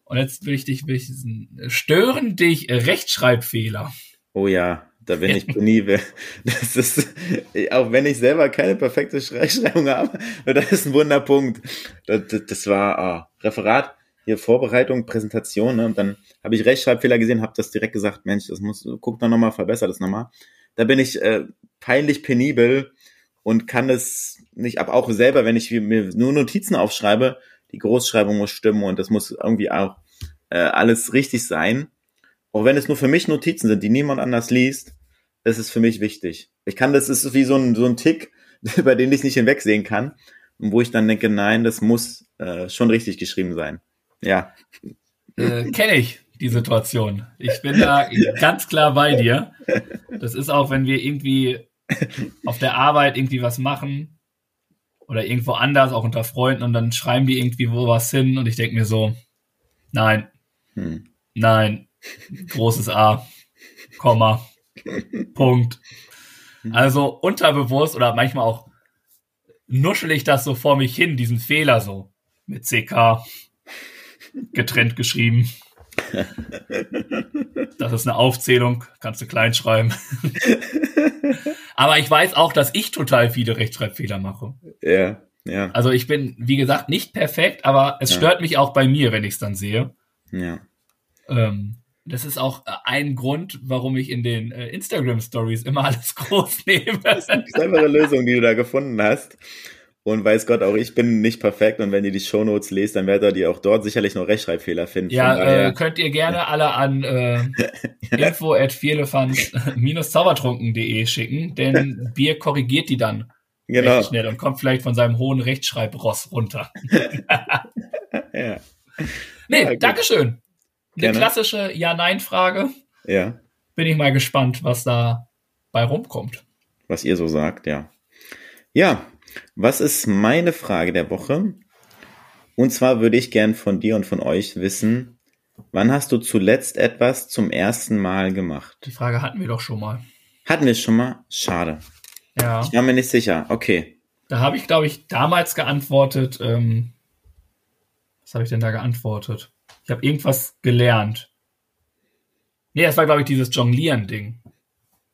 und jetzt will ich dich wissen, stören dich Rechtschreibfehler? Oh ja, da bin ich penibel. Das ist, auch wenn ich selber keine perfekte Rechtschreibung habe, das ist ein Wunderpunkt. Das, das war oh, Referat, hier Vorbereitung, Präsentation, ne? und dann habe ich Rechtschreibfehler gesehen, habe das direkt gesagt, Mensch, das muss, guck doch nochmal, verbessere das nochmal. Da bin ich äh, peinlich penibel und kann es nicht, aber auch selber, wenn ich mir nur Notizen aufschreibe, die Großschreibung muss stimmen und das muss irgendwie auch äh, alles richtig sein. Auch wenn es nur für mich Notizen sind, die niemand anders liest, ist es für mich wichtig. Ich kann, das ist wie so ein, so ein Tick, über den ich nicht hinwegsehen kann. Und wo ich dann denke, nein, das muss äh, schon richtig geschrieben sein. Ja. Äh, Kenne ich die Situation. Ich bin da ganz klar bei dir. Das ist auch, wenn wir irgendwie auf der Arbeit irgendwie was machen oder irgendwo anders, auch unter Freunden, und dann schreiben die irgendwie wo was hin und ich denke mir so, nein, hm. nein, großes A, Komma, Punkt. Also unterbewusst oder manchmal auch nuschel ich das so vor mich hin, diesen Fehler so mit CK getrennt geschrieben. Das ist eine Aufzählung, kannst du klein schreiben. Aber ich weiß auch, dass ich total viele Rechtschreibfehler mache. Ja, ja. Also ich bin, wie gesagt, nicht perfekt, aber es ja. stört mich auch bei mir, wenn ich es dann sehe. Ja. Ähm, das ist auch ein Grund, warum ich in den äh, Instagram Stories immer alles groß nehme. Das ist eine clevere Lösung, die du da gefunden hast. Und weiß Gott, auch ich bin nicht perfekt und wenn ihr die Shownotes lest, dann werdet ihr auch dort sicherlich noch Rechtschreibfehler finden. Ja, äh, könnt ihr gerne alle an äh, info at zaubertrunkende schicken, denn Bier korrigiert die dann genau. schnell und kommt vielleicht von seinem hohen Rechtschreibross runter. ja. Nee, ja, Dankeschön. Eine klassische Ja-Nein-Frage. Ja. Bin ich mal gespannt, was da bei rumkommt. Was ihr so sagt, ja. Ja, was ist meine Frage der Woche? Und zwar würde ich gern von dir und von euch wissen, wann hast du zuletzt etwas zum ersten Mal gemacht? Die Frage hatten wir doch schon mal. Hatten wir schon mal? Schade. Ja. Ich war mir nicht sicher. Okay. Da habe ich, glaube ich, damals geantwortet. Ähm, was habe ich denn da geantwortet? Ich habe irgendwas gelernt. Nee, das war, glaube ich, dieses Jonglieren-Ding.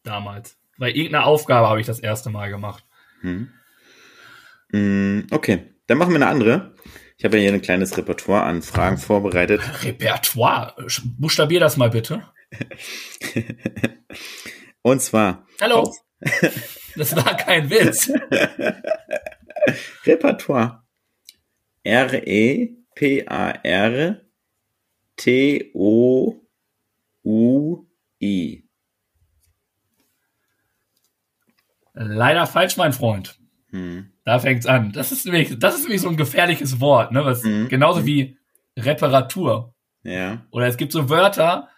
Damals. Bei irgendeiner Aufgabe habe ich das erste Mal gemacht. Hm. Mm, okay, dann machen wir eine andere. Ich habe ja hier ein kleines Repertoire an Fragen vorbereitet. Repertoire? Buchstabier das mal bitte. Und zwar. Hallo. das war kein Witz. Repertoire. R-E-P-A-R-T-O-U-I. Leider falsch, mein Freund. Hm. Da fängt's an. Das ist nämlich, das ist nämlich so ein gefährliches Wort, ne? Was, Mhm. Genauso wie Reparatur. Ja. Oder es gibt so Wörter,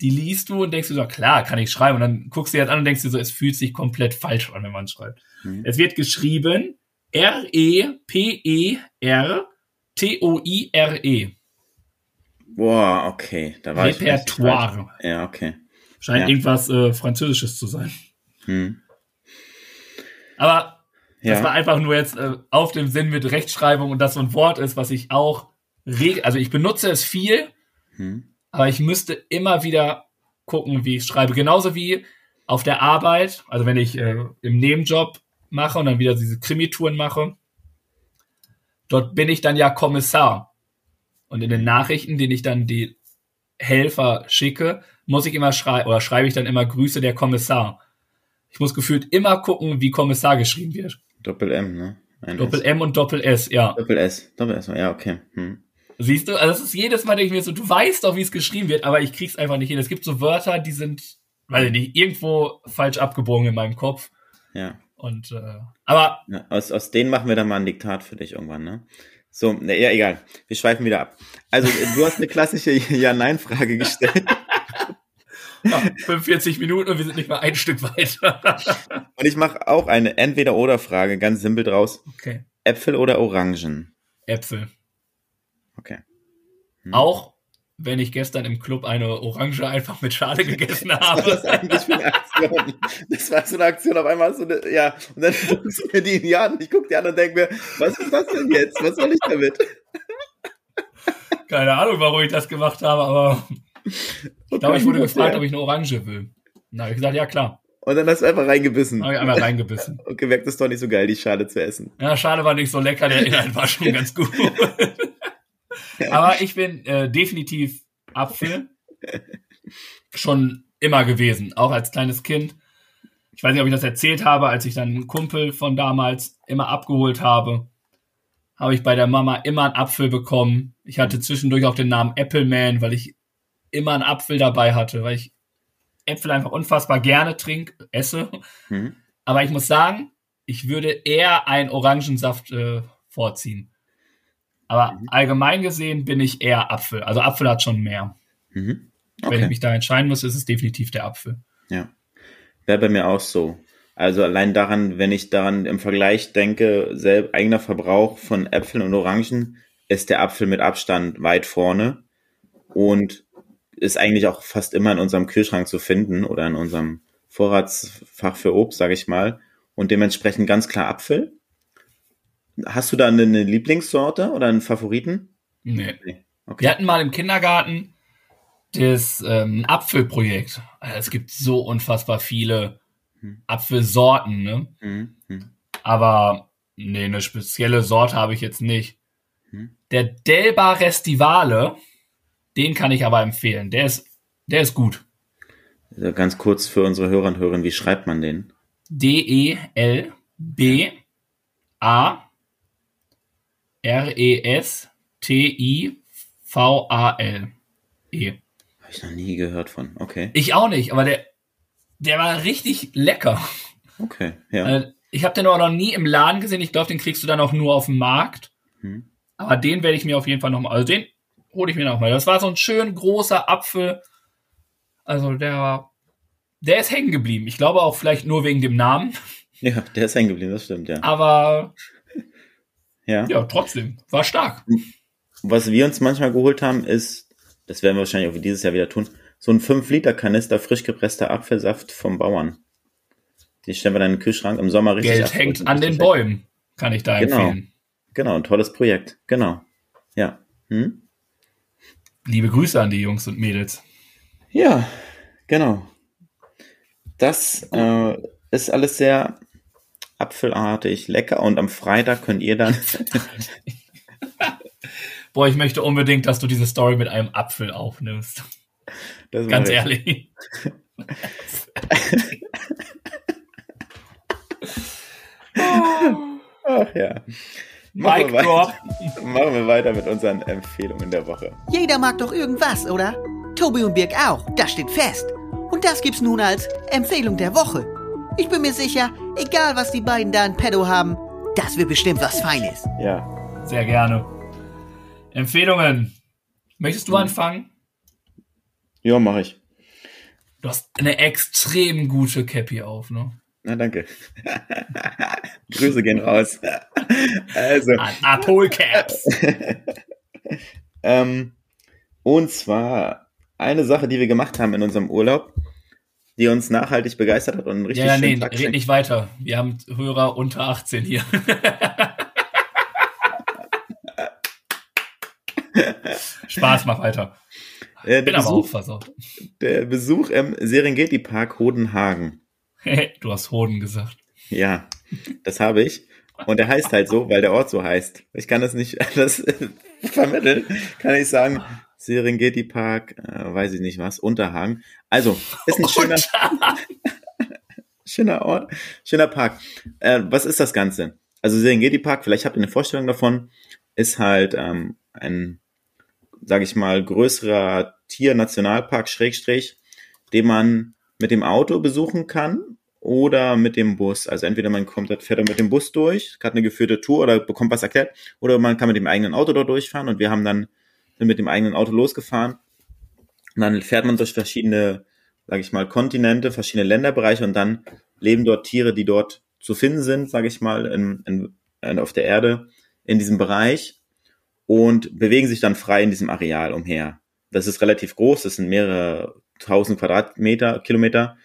die liest du und denkst du so, klar, kann ich schreiben. Und dann guckst du dir das an und denkst du so, es fühlt sich komplett falsch an, wenn man schreibt. Mhm. Es wird geschrieben E R-E-P-E-R-T-O-I-R-E. Boah, okay. Da war ich. Repertoire. Ja, okay. Scheint Ja. irgendwas äh, Französisches zu sein. Hm. Aber das Ja. war einfach nur jetzt äh, auf dem Sinn mit Rechtschreibung und das so ein Wort ist, was ich auch reg also ich benutze es viel, Hm. aber ich müsste immer wieder gucken, wie ich schreibe. Genauso wie auf der Arbeit, also wenn ich äh, im Nebenjob mache und dann wieder diese Krimitouren mache, dort bin ich dann ja Kommissar. Und in den Nachrichten, denen ich dann die Helfer schicke, muss ich immer schreiben, oder schreibe ich dann immer Grüße der Kommissar. Ich muss gefühlt immer gucken, wie Kommissar geschrieben wird. Doppel M, ne? Ein Doppel S. M und Doppel S, ja. Doppel S. Doppel S. Ja, okay. Hm. Siehst du, also das ist jedes Mal, denke ich mir so, du weißt doch, wie es geschrieben wird, aber ich krieg's einfach nicht hin. Es gibt so Wörter, die sind, weiß ich nicht, irgendwo falsch abgebogen in meinem Kopf. Ja. Und äh, aber ja. Aus, aus denen machen wir dann mal ein Diktat für dich irgendwann, ne? So, ne, ja, egal. Wir schweifen wieder ab. Also, du hast eine klassische Ja-Nein-Frage gestellt. ja, 45 Minuten und wir sind nicht mal ein Stück weiter. Und ich mache auch eine Entweder-Oder-Frage, ganz simpel draus. okay. Äpfel oder Orangen? Äpfel. Okay. Auch wenn ich gestern im Club eine Orange einfach mit Schale gegessen Was habe. ist eigentlich für eine Aktion? Das war so eine Aktion, auf einmal so eine, ja, und dann guckst du mir die in die Hand, ich guck die an und denke mir, was ist das denn jetzt? Was soll ich damit? Keine Ahnung, warum ich das gemacht habe, aber ich glaube, ich wurde gefragt, ob ich eine Orange will. Na, hab ich gesagt, ja klar. Und dann hast du einfach reingebissen. Habe ich einmal reingebissen. Und gemerkt, das ist doch nicht so geil, die Schale zu essen. Ja, schade war nicht so lecker, der Inhalt war schon ganz gut. Aber ich bin äh, definitiv Apfel. Schon immer gewesen, auch als kleines Kind. Ich weiß nicht, ob ich das erzählt habe, als ich dann einen Kumpel von damals immer abgeholt habe, habe ich bei der Mama immer einen Apfel bekommen. Ich hatte zwischendurch auch den Namen Appleman, weil ich immer einen Apfel dabei hatte, weil ich Äpfel einfach unfassbar gerne trinke, esse. Mhm. Aber ich muss sagen, ich würde eher einen Orangensaft äh, vorziehen. Aber Mhm. allgemein gesehen bin ich eher Apfel. Also Apfel hat schon mehr. Mhm. Wenn ich Okay. mich da entscheiden muss, ist es definitiv der Apfel. Ja. Wäre bei mir auch so. Also allein daran, wenn ich daran im Vergleich denke, selb, eigener Verbrauch von Äpfeln und Orangen, ist der Apfel mit Abstand weit vorne und ist eigentlich auch fast immer in unserem Kühlschrank zu finden oder in unserem Vorratsfach für Obst, sage ich mal. Und dementsprechend ganz klar Apfel. Hast du da eine, Lieblingssorte oder einen Favoriten? Nee. Okay. Wir hatten mal im Kindergarten das ähm, Apfelprojekt. Also Es gibt so unfassbar viele Hm. Apfelsorten, ne? Mhm. Mhm. Aber nee, eine spezielle Sorte habe ich jetzt nicht. Hm. Der Delba Restivale, den kann ich aber empfehlen. Der ist, der ist gut. Also ganz kurz für unsere Hörer und Hörerinnen, wie schreibt man den? E D-E-L-B-A R-E-S-T-I-V-A-L. E. Habe ich noch nie gehört von. Okay. Ich auch nicht, aber der, der war richtig lecker. Okay. Ja. Äh, Ich habe den aber noch nie im Laden gesehen. Ich glaube, den kriegst du dann auch nur auf dem Markt. Hm. Aber den werde ich mir auf jeden Fall nochmal, also den hole ich mir nochmal. Das war so ein schön großer Apfel. Also der war, der ist hängen geblieben. Ich glaube auch vielleicht nur wegen dem Namen. Ja, der ist hängen geblieben, das stimmt, ja. Aber ja. ja, trotzdem, war stark. Was wir uns manchmal geholt haben, ist, das werden wir wahrscheinlich auch dieses Jahr wieder tun, so ein 5-Liter-Kanister frisch gepresster Apfelsaft vom Bauern. Die stellen wir dann in den Kühlschrank im Sommer richtig Geld hängt an den Bäumen, kann ich da Genau. empfehlen. Genau, ein tolles Projekt. Genau. Ja. Hm? Liebe Grüße an die Jungs und Mädels. Ja, genau. Das äh, ist alles sehr apfelartig, lecker und am Freitag könnt ihr dann Boah, ich möchte unbedingt, dass du diese Story mit einem Apfel aufnimmst. das Ganz ich. ehrlich. Ach ja. Machen Mic wir, drop. weiter, machen wir weiter mit unseren Empfehlungen der Woche. Jeder mag doch irgendwas, oder? Tobi und Birg auch, das steht fest. Und das gibt's nun als Empfehlung der Woche. Ich bin mir sicher, egal was die beiden da in Pedo haben, das wird bestimmt was Feines. Ja. Sehr gerne. Empfehlungen. Möchtest du anfangen? Ja, mache ich. Du hast eine extrem gute Cappy auf, ne? Na, danke. Grüße gehen raus. also. An Apol Caps. ähm, und zwar eine Sache, die wir gemacht haben in unserem Urlaub, die uns nachhaltig begeistert hat und richtig Ja, nee, Tag red nicht weiter. Wir haben Hörer unter 18 hier. Spaß, mach weiter. Äh, Bin der, aber auch Besuch, versaut. der Besuch im Serengeti Park Hodenhagen. du hast Hoden gesagt. Ja, das habe ich. Und der heißt halt so, weil der Ort so heißt. Ich kann das nicht anders vermitteln. Kann ich sagen, Serengeti Park, äh, weiß ich nicht was, Unterhagen. Also, ist ein schöner, schöner Ort, schöner Park. Äh, was ist das Ganze? Also Serengeti Park, vielleicht habt ihr eine Vorstellung davon, ist halt ähm, ein, sage ich mal, größerer Tier-Nationalpark, Schrägstrich, den man mit dem Auto besuchen kann oder mit dem Bus. Also entweder man kommt, fährt mit dem Bus durch, hat eine geführte Tour oder bekommt was erklärt, oder man kann mit dem eigenen Auto dort durchfahren und wir haben dann sind mit dem eigenen Auto losgefahren. Und dann fährt man durch verschiedene, sage ich mal, Kontinente, verschiedene Länderbereiche und dann leben dort Tiere, die dort zu finden sind, sage ich mal, in, in, in, auf der Erde in diesem Bereich und bewegen sich dann frei in diesem Areal umher. Das ist relativ groß, das sind mehrere tausend Quadratmeter, Kilometer,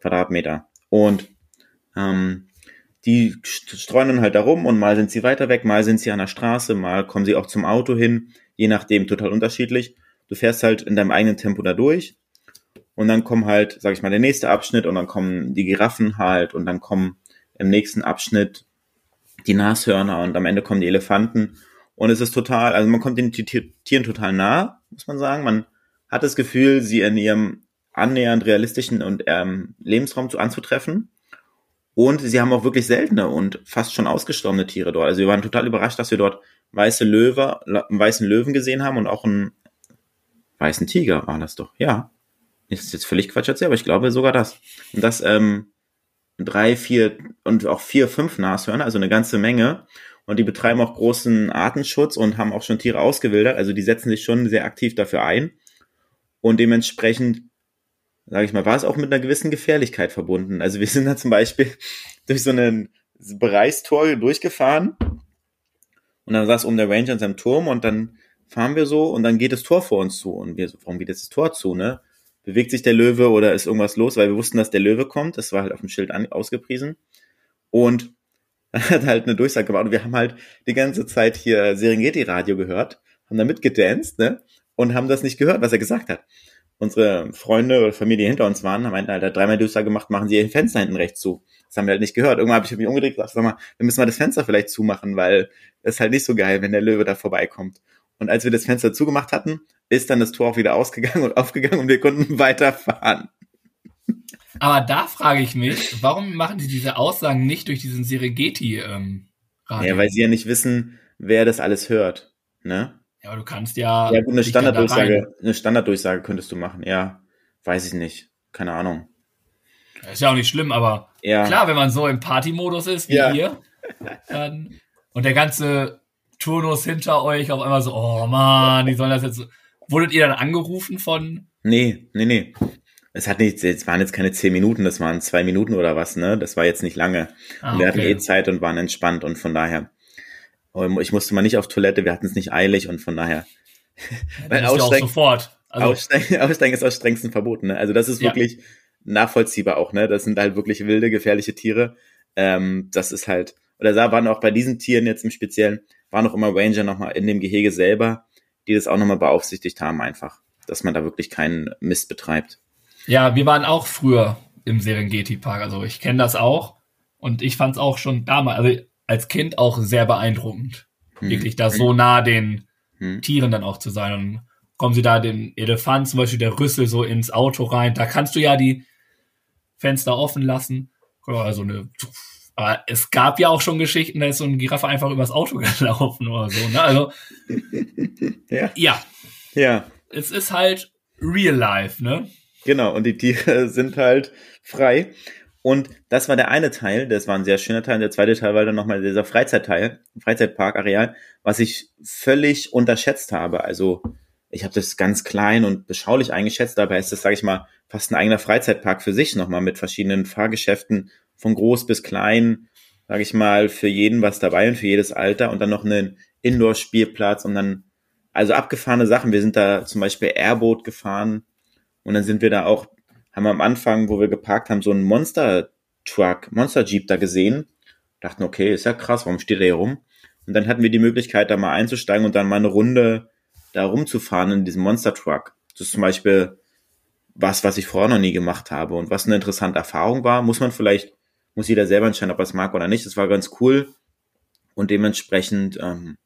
Quadratmeter. Und ähm, die streuen dann halt da rum und mal sind sie weiter weg, mal sind sie an der Straße, mal kommen sie auch zum Auto hin, je nachdem total unterschiedlich. Du fährst halt in deinem eigenen Tempo da durch und dann kommen halt, sag ich mal, der nächste Abschnitt und dann kommen die Giraffen halt und dann kommen im nächsten Abschnitt die Nashörner und am Ende kommen die Elefanten und es ist total, also man kommt den Tieren total nah, muss man sagen. Man hat das Gefühl, sie in ihrem annähernd realistischen und ähm, Lebensraum zu anzutreffen. Und sie haben auch wirklich seltene und fast schon ausgestorbene Tiere dort. Also wir waren total überrascht, dass wir dort weiße Löwe, weißen Löwen gesehen haben und auch einen weißen Tiger war das doch. Ja. Ist jetzt völlig Quatsch erzählt, aber ich glaube sogar das. Und das ähm, drei, vier und auch vier, fünf Nashörner, also eine ganze Menge. Und die betreiben auch großen Artenschutz und haben auch schon Tiere ausgewildert. Also die setzen sich schon sehr aktiv dafür ein. Und dementsprechend sage ich mal, war es auch mit einer gewissen Gefährlichkeit verbunden. Also wir sind da zum Beispiel durch so einen Bereichstor durchgefahren und dann saß oben der Ranger in seinem Turm und dann fahren wir so und dann geht das Tor vor uns zu und wir so, warum geht jetzt das Tor zu, ne? Bewegt sich der Löwe oder ist irgendwas los, weil wir wussten, dass der Löwe kommt, das war halt auf dem Schild an, ausgepriesen und dann hat halt eine Durchsage gemacht und wir haben halt die ganze Zeit hier Serengeti-Radio gehört, haben da mitgedanced, ne? Und haben das nicht gehört, was er gesagt hat unsere Freunde oder Familie hinter uns waren, haben halt, halt dreimal Durchsage gemacht, machen sie ihr Fenster hinten rechts zu. Das haben wir halt nicht gehört. Irgendwann habe ich mich umgedreht und gesagt, sag mal, wir müssen mal das Fenster vielleicht zumachen, weil es ist halt nicht so geil, wenn der Löwe da vorbeikommt. Und als wir das Fenster zugemacht hatten, ist dann das Tor auch wieder ausgegangen und aufgegangen und wir konnten weiterfahren. Aber da frage ich mich, warum machen die diese Aussagen nicht durch diesen Serengeti ähm? Ja, weil sie ja nicht wissen, wer das alles hört. Ne? Ja, aber du kannst ja. Ja, gut, eine Standarddurchsage, eine Standarddurchsage könntest du machen, ja. Weiß ich nicht. Keine Ahnung. Ist ja auch nicht schlimm, aber Ja. klar, wenn man so im Partymodus ist wie Ja. ihr, dann und der ganze Turnus hinter euch auf einmal so, oh man, die sollen das jetzt. Wurdet ihr dann angerufen von? Nee, nee, nee. Es hat nicht, es waren jetzt keine zehn Minuten, das waren zwei Minuten oder was, ne? Das war jetzt nicht lange. Ah, Und wir hatten okay. eh Zeit und waren entspannt und von daher. Ähm, Ich musste mal nicht auf Toilette, wir hatten es nicht eilig und von daher. Weil du auch aussteigen, sofort. Also, aussteigen, aussteigen ist aus strengsten verboten, ne? Also das ist Ja. wirklich nachvollziehbar auch, ne? Das sind halt wirklich wilde, gefährliche Tiere. Ähm, das ist halt, oder da waren auch bei diesen Tieren jetzt im Speziellen, waren auch immer Ranger nochmal in dem Gehege selber, die das auch nochmal beaufsichtigt haben einfach, dass man da wirklich keinen Mist betreibt. ja, wir waren auch früher im Serengeti Park. Also ich kenne das auch und ich fand es auch schon damals, also als Kind auch sehr beeindruckend, Hm. wirklich da so nah den Hm. Tieren dann auch zu sein. Und kommen sie da den Elefant, zum Beispiel der Rüssel, so ins Auto rein. Da kannst du ja die Fenster offen lassen. Also eine, aber es gab ja auch schon Geschichten, da ist so ein Giraffe einfach übers Auto gelaufen oder so. Ne? Also Ja. ja, Ja, es ist halt real life, ne? Genau, und die Tiere sind halt frei. Und das war der eine Teil, das war ein sehr schöner Teil. Der zweite Teil war dann nochmal dieser Freizeitteil, Freizeitparkareal, was ich völlig unterschätzt habe. Also ich habe das ganz klein und beschaulich eingeschätzt, dabei ist das, sage ich mal, fast ein eigener Freizeitpark für sich nochmal mit verschiedenen Fahrgeschäften von groß bis klein, sage ich mal, für jeden was dabei und für jedes Alter und dann noch einen Indoor-Spielplatz und dann, also abgefahrene Sachen. Wir sind da zum Beispiel Airboat gefahren und dann sind wir da auch, haben wir am Anfang, wo wir geparkt haben, so einen Monster-Truck, Monster-Jeep da gesehen. Dachten, okay, ist ja krass, warum steht der hier rum? Und dann hatten wir die Möglichkeit, da mal einzusteigen und dann mal eine Runde da rumzufahren in diesem Monster Truck. Das ist zum Beispiel was, was ich vorher noch nie gemacht habe und was eine interessante Erfahrung war. Muss man vielleicht, muss jeder selber entscheiden, ob er es mag oder nicht. Das war ganz cool und dementsprechend, ähm,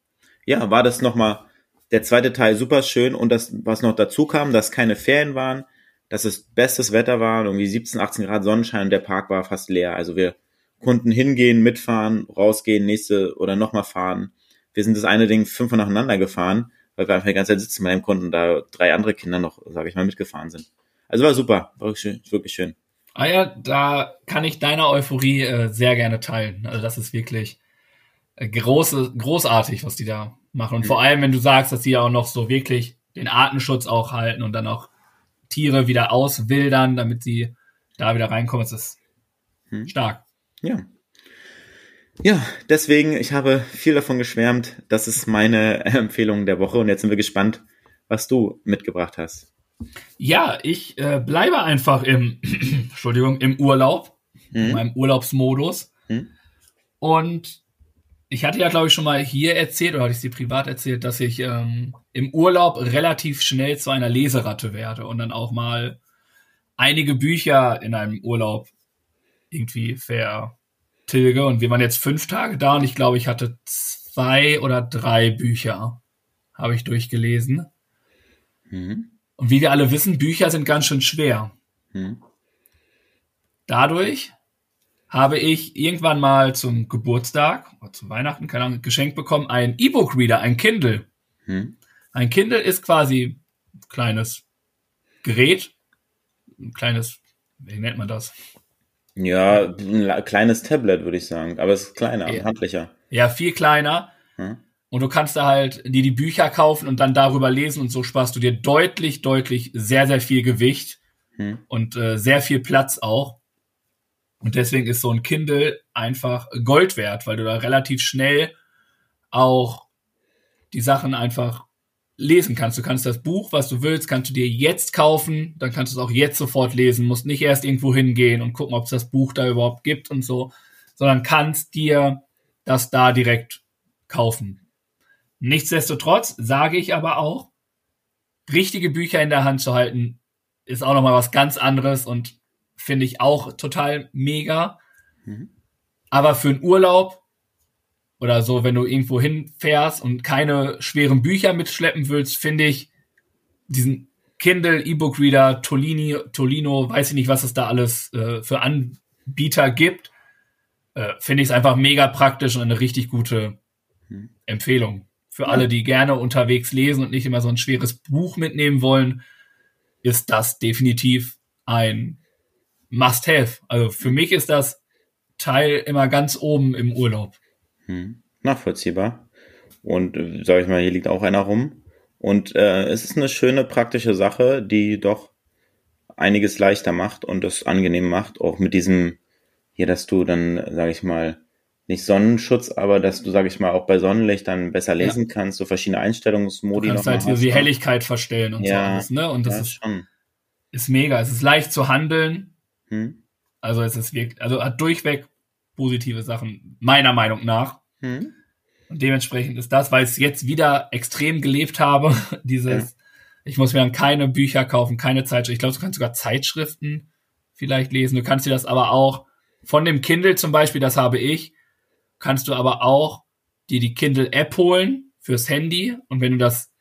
ja, war das nochmal der zweite Teil super schön und das, was noch dazu kam, dass keine Ferien waren, dass es bestes Wetter war, irgendwie 17, 18 Grad Sonnenschein und der Park war fast leer. Also wir konnten hingehen, mitfahren, rausgehen, nächste oder nochmal fahren. Wir sind das eine Ding fünfmal nacheinander gefahren weil wir einfach die ganze Zeit sitzen bleiben konnten und da drei andere Kinder noch, sage ich mal, mitgefahren sind. Also war super, war wirklich schön, wirklich schön. Ah ja, da kann ich deine Euphorie äh, sehr gerne teilen. Also das ist wirklich äh, große, großartig, was die da machen. Und mhm. vor allem, wenn du sagst, dass die ja auch noch so wirklich den Artenschutz auch halten und dann auch Tiere wieder auswildern, damit sie da wieder reinkommen, das ist mhm. stark. Ja, ja, deswegen, ich habe viel davon geschwärmt. Das ist meine Empfehlung der Woche und jetzt sind wir gespannt, was du mitgebracht hast. Ja, ich äh, bleibe einfach im, Entschuldigung, im Urlaub, mhm. in meinem Urlaubsmodus. Mhm. Und ich hatte ja, glaube ich, schon mal hier erzählt, oder hatte ich sie privat erzählt, dass ich ähm, im Urlaub relativ schnell zu einer Leseratte werde und dann auch mal einige Bücher in einem Urlaub irgendwie ver Tilge und wir waren jetzt fünf Tage da und ich glaube, ich hatte zwei oder drei Bücher, habe ich durchgelesen. Mhm. Und wie wir alle wissen, Bücher sind ganz schön schwer. Mhm. Dadurch habe ich irgendwann mal zum Geburtstag oder zum Weihnachten, keine Ahnung, geschenkt bekommen, ein E-Book-Reader, ein Kindle. Mhm. Ein Kindle ist quasi ein kleines Gerät, ein kleines, wie nennt man das? Ja, ein kleines Tablet, würde ich sagen. Aber es ist kleiner, ja. handlicher. Ja, viel kleiner. Hm. Und du kannst da halt dir die Bücher kaufen und dann darüber lesen und so sparst du dir deutlich, deutlich sehr, sehr viel Gewicht hm. und äh, sehr viel Platz auch. Und deswegen ist so ein Kindle einfach Gold wert, weil du da relativ schnell auch die Sachen einfach lesen kannst. Du kannst das Buch, was du willst, kannst du dir jetzt kaufen, dann kannst du es auch jetzt sofort lesen, musst nicht erst irgendwo hingehen und gucken, ob es das Buch da überhaupt gibt und so, sondern kannst dir das da direkt kaufen. Nichtsdestotrotz sage ich aber auch, richtige Bücher in der Hand zu halten, ist auch nochmal was ganz anderes und finde ich auch total mega. Mhm. Aber für einen Urlaub oder so, wenn du irgendwo hinfährst und keine schweren Bücher mitschleppen willst, finde ich diesen Kindle, E-Book Reader, Tolini, Tolino, weiß ich nicht, was es da alles äh, für Anbieter gibt, äh, finde ich es einfach mega praktisch und eine richtig gute hm. Empfehlung. Für ja. alle, die gerne unterwegs lesen und nicht immer so ein schweres Buch mitnehmen wollen, ist das definitiv ein Must-Have. Also für mich ist das Teil immer ganz oben im Urlaub. Hm. Nachvollziehbar. Und äh, sage ich mal, hier liegt auch einer rum. Und äh, es ist eine schöne praktische Sache, die doch einiges leichter macht und es angenehm macht, auch mit diesem hier, dass du dann, sage ich mal, nicht Sonnenschutz, aber dass du, sage ich mal, auch bei Sonnenlicht dann besser lesen ja. kannst, so verschiedene Einstellungsmodi. Du kannst halt hast, die Helligkeit verstellen und ja, so alles, ne? Und das ja, ist, schon. ist mega. Es ist leicht zu handeln. Hm. Also es ist wirklich, also hat durchweg positive Sachen, meiner Meinung nach. Hm. Und dementsprechend ist das, weil ich es jetzt wieder extrem gelebt habe, dieses, ja. ich muss mir dann keine Bücher kaufen, keine Zeitschriften. Ich glaube, du kannst sogar Zeitschriften vielleicht lesen. Du kannst dir das aber auch von dem Kindle zum Beispiel, das habe ich, kannst du aber auch dir die Kindle App holen fürs Handy. Und wenn du das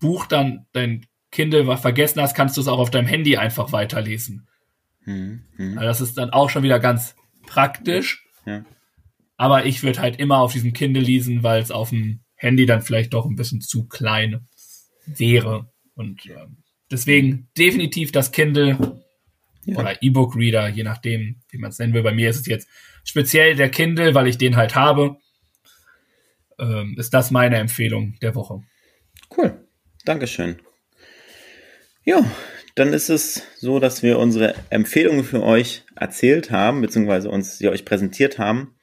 Buch dann, dein Kindle vergessen hast, kannst du es auch auf deinem Handy einfach weiterlesen. Hm, hm. Also das ist dann auch schon wieder ganz praktisch. Ja. Aber ich würde halt immer auf diesem Kindle lesen, weil es auf dem Handy dann vielleicht doch ein bisschen zu klein wäre. Und äh, deswegen definitiv das Kindle Ja. Oder E-Book-Reader, je nachdem, wie man es nennen will. Bei mir ist es jetzt speziell der Kindle, weil ich den halt habe. Ähm, ist das meine Empfehlung der Woche. Cool. Dankeschön. Ja, dann ist es so, dass wir unsere Empfehlungen für euch erzählt haben, beziehungsweise uns sie euch präsentiert haben.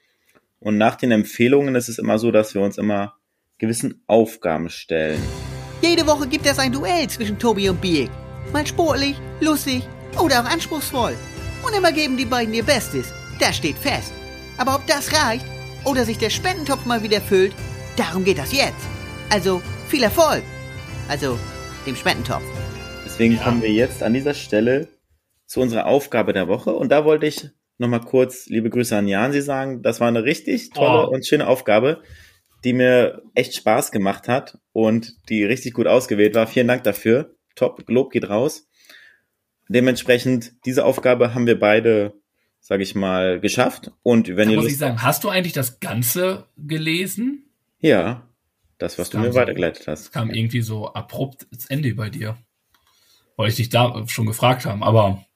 Und nach den Empfehlungen ist es immer so, dass wir uns immer gewissen Aufgaben stellen. Jede Woche gibt es ein Duell zwischen Tobi und Biek. Mal sportlich, lustig oder auch anspruchsvoll. Und immer geben die beiden ihr Bestes. Das steht fest. Aber ob das reicht oder sich der Spendentopf mal wieder füllt, darum geht das jetzt. Also viel Erfolg. Also dem Spendentopf. Deswegen ja. kommen wir jetzt an dieser Stelle zu unserer Aufgabe der Woche. Und da wollte ich nochmal kurz liebe Grüße an Jan Sie sagen. Das war eine richtig tolle oh. und schöne Aufgabe, die mir echt Spaß gemacht hat und die richtig gut ausgewählt war. Vielen Dank dafür. Top, Lob geht raus. Dementsprechend, diese Aufgabe haben wir beide, sage ich mal, geschafft. Und wenn da ihr muss Lust ich sagen, hast du eigentlich das Ganze gelesen? Ja, das, was das du mir weitergeleitet hast. Es kam irgendwie so abrupt ins Ende bei dir. Weil ich dich da schon gefragt habe, aber.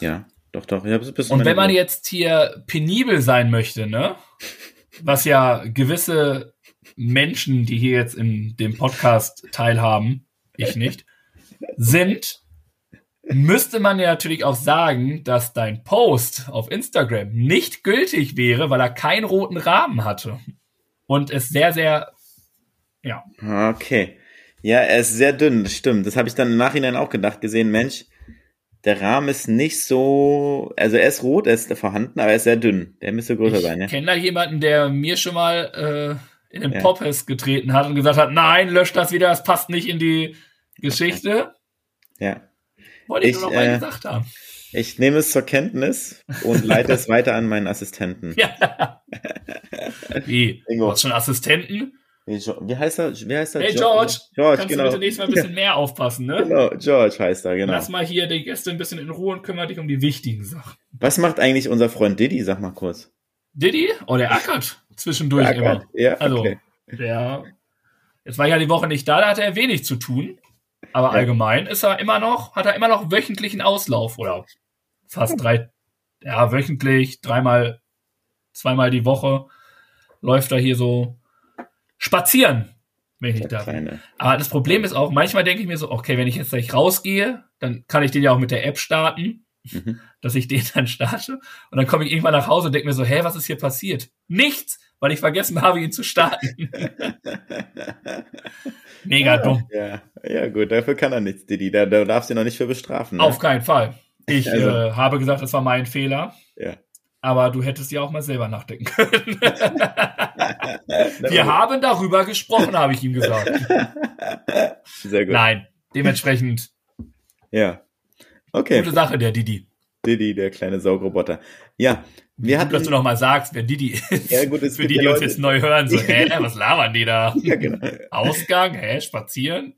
Ja, doch, doch. Und wenn man jetzt hier penibel sein möchte, ne? Was ja gewisse Menschen, die hier jetzt in dem Podcast teilhaben, ich nicht, sind, müsste man ja natürlich auch sagen, dass dein Post auf Instagram nicht gültig wäre, weil er keinen roten Rahmen hatte. Und es sehr, sehr, ja. Okay. Ja, er ist sehr dünn, das stimmt. Das habe ich dann im Nachhinein auch gedacht, gesehen, Mensch, der Rahmen ist nicht so, also er ist rot, er ist vorhanden, aber er ist sehr dünn. Der müsste größer ich sein, ja. Ich kenne da jemanden, der mir schon mal äh, in den ja. Poppes getreten hat und gesagt hat, nein, lösch das wieder, das passt nicht in die Geschichte. Ja. Wollte ich, ich nur noch mal äh, gesagt haben. Ich nehme es zur Kenntnis und leite es weiter an meinen Assistenten. Ja. Wie? Du hast schon Assistenten? Wie heißt er? Wie heißt er? Hey George, George kannst genau. du bitte nächstes Mal ein bisschen mehr aufpassen, ne? Genau, George heißt er, genau. Lass mal hier die Gäste ein bisschen in Ruhe und kümmere dich um die wichtigen Sachen. Was macht eigentlich unser Freund Diddy? Sag mal kurz. Diddy? Oh, der ackert zwischendurch der ackert. immer. Ja, also, okay. der, jetzt war ja die Woche nicht da, da hatte er wenig zu tun. Aber ja. allgemein ist er immer noch, hat er immer noch wöchentlichen Auslauf oder fast drei, ja, wöchentlich, dreimal, zweimal die Woche läuft er hier so spazieren, wenn ich nicht darf. Aber das Problem ist auch, manchmal denke ich mir so, okay, wenn ich jetzt gleich rausgehe, dann kann ich den ja auch mit der App starten, mhm. dass ich den dann starte. Und dann komme ich irgendwann nach Hause und denke mir so, hä, was ist hier passiert? Nichts, weil ich vergessen habe, ihn zu starten. Mega ja, dumm. Ja, ja, gut, dafür kann er nichts, Didi. Da, da darfst du ihn noch nicht für bestrafen. Ne? Auf keinen Fall. Ich also. äh, habe gesagt, es war mein Fehler. Ja. Aber du hättest ja auch mal selber nachdenken können. Wir haben darüber gesprochen, habe ich ihm gesagt. Sehr gut. Nein, dementsprechend. Ja. Okay. Gute Sache, der Didi. Didi, der kleine Saugroboter. Ja, wir hatten. Dass du noch mal sagst, wer Didi ist. Ja, gut, es Für die, die uns jetzt neu hören, so, hä, was labern die da? Ja, genau. Ausgang, hä, spazieren?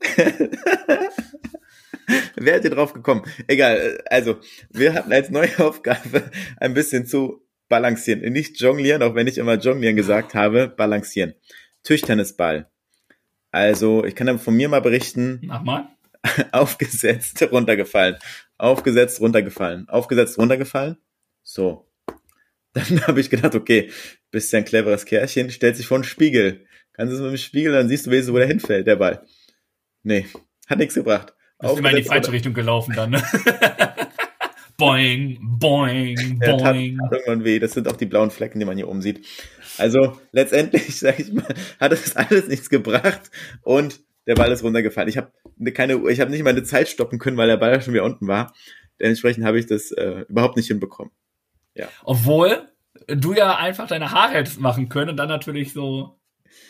Wer hätte drauf gekommen? Egal, also, wir hatten als neue Aufgabe ein bisschen zu balancieren. Nicht jonglieren, auch wenn ich immer jonglieren gesagt habe, balancieren. Tischtennisball. Also, ich kann dann von mir mal berichten. Mach mal. Aufgesetzt, runtergefallen. Aufgesetzt, runtergefallen. Aufgesetzt, runtergefallen. So. Dann habe ich gedacht, okay, bist ja ein cleveres Kerlchen, stellt sich vor einen Spiegel. Kannst du es mit dem Spiegel, dann siehst du wo der hinfällt, der Ball. Nee, hat nichts gebracht. Bist immer in die falsche Richtung gelaufen dann, ne? boing, boing, boing. Ja, tat, irgendwann weh. Das sind auch die blauen Flecken, die man hier oben sieht. Also letztendlich, sag ich mal, hat es alles nichts gebracht und der Ball ist runtergefallen. Ich habe keine, ich habe nicht mal eine Zeit stoppen können, weil der Ball schon wieder unten war. Dementsprechend habe ich das äh, überhaupt nicht hinbekommen. Ja. Obwohl du ja einfach deine Haare hättest machen können und dann natürlich so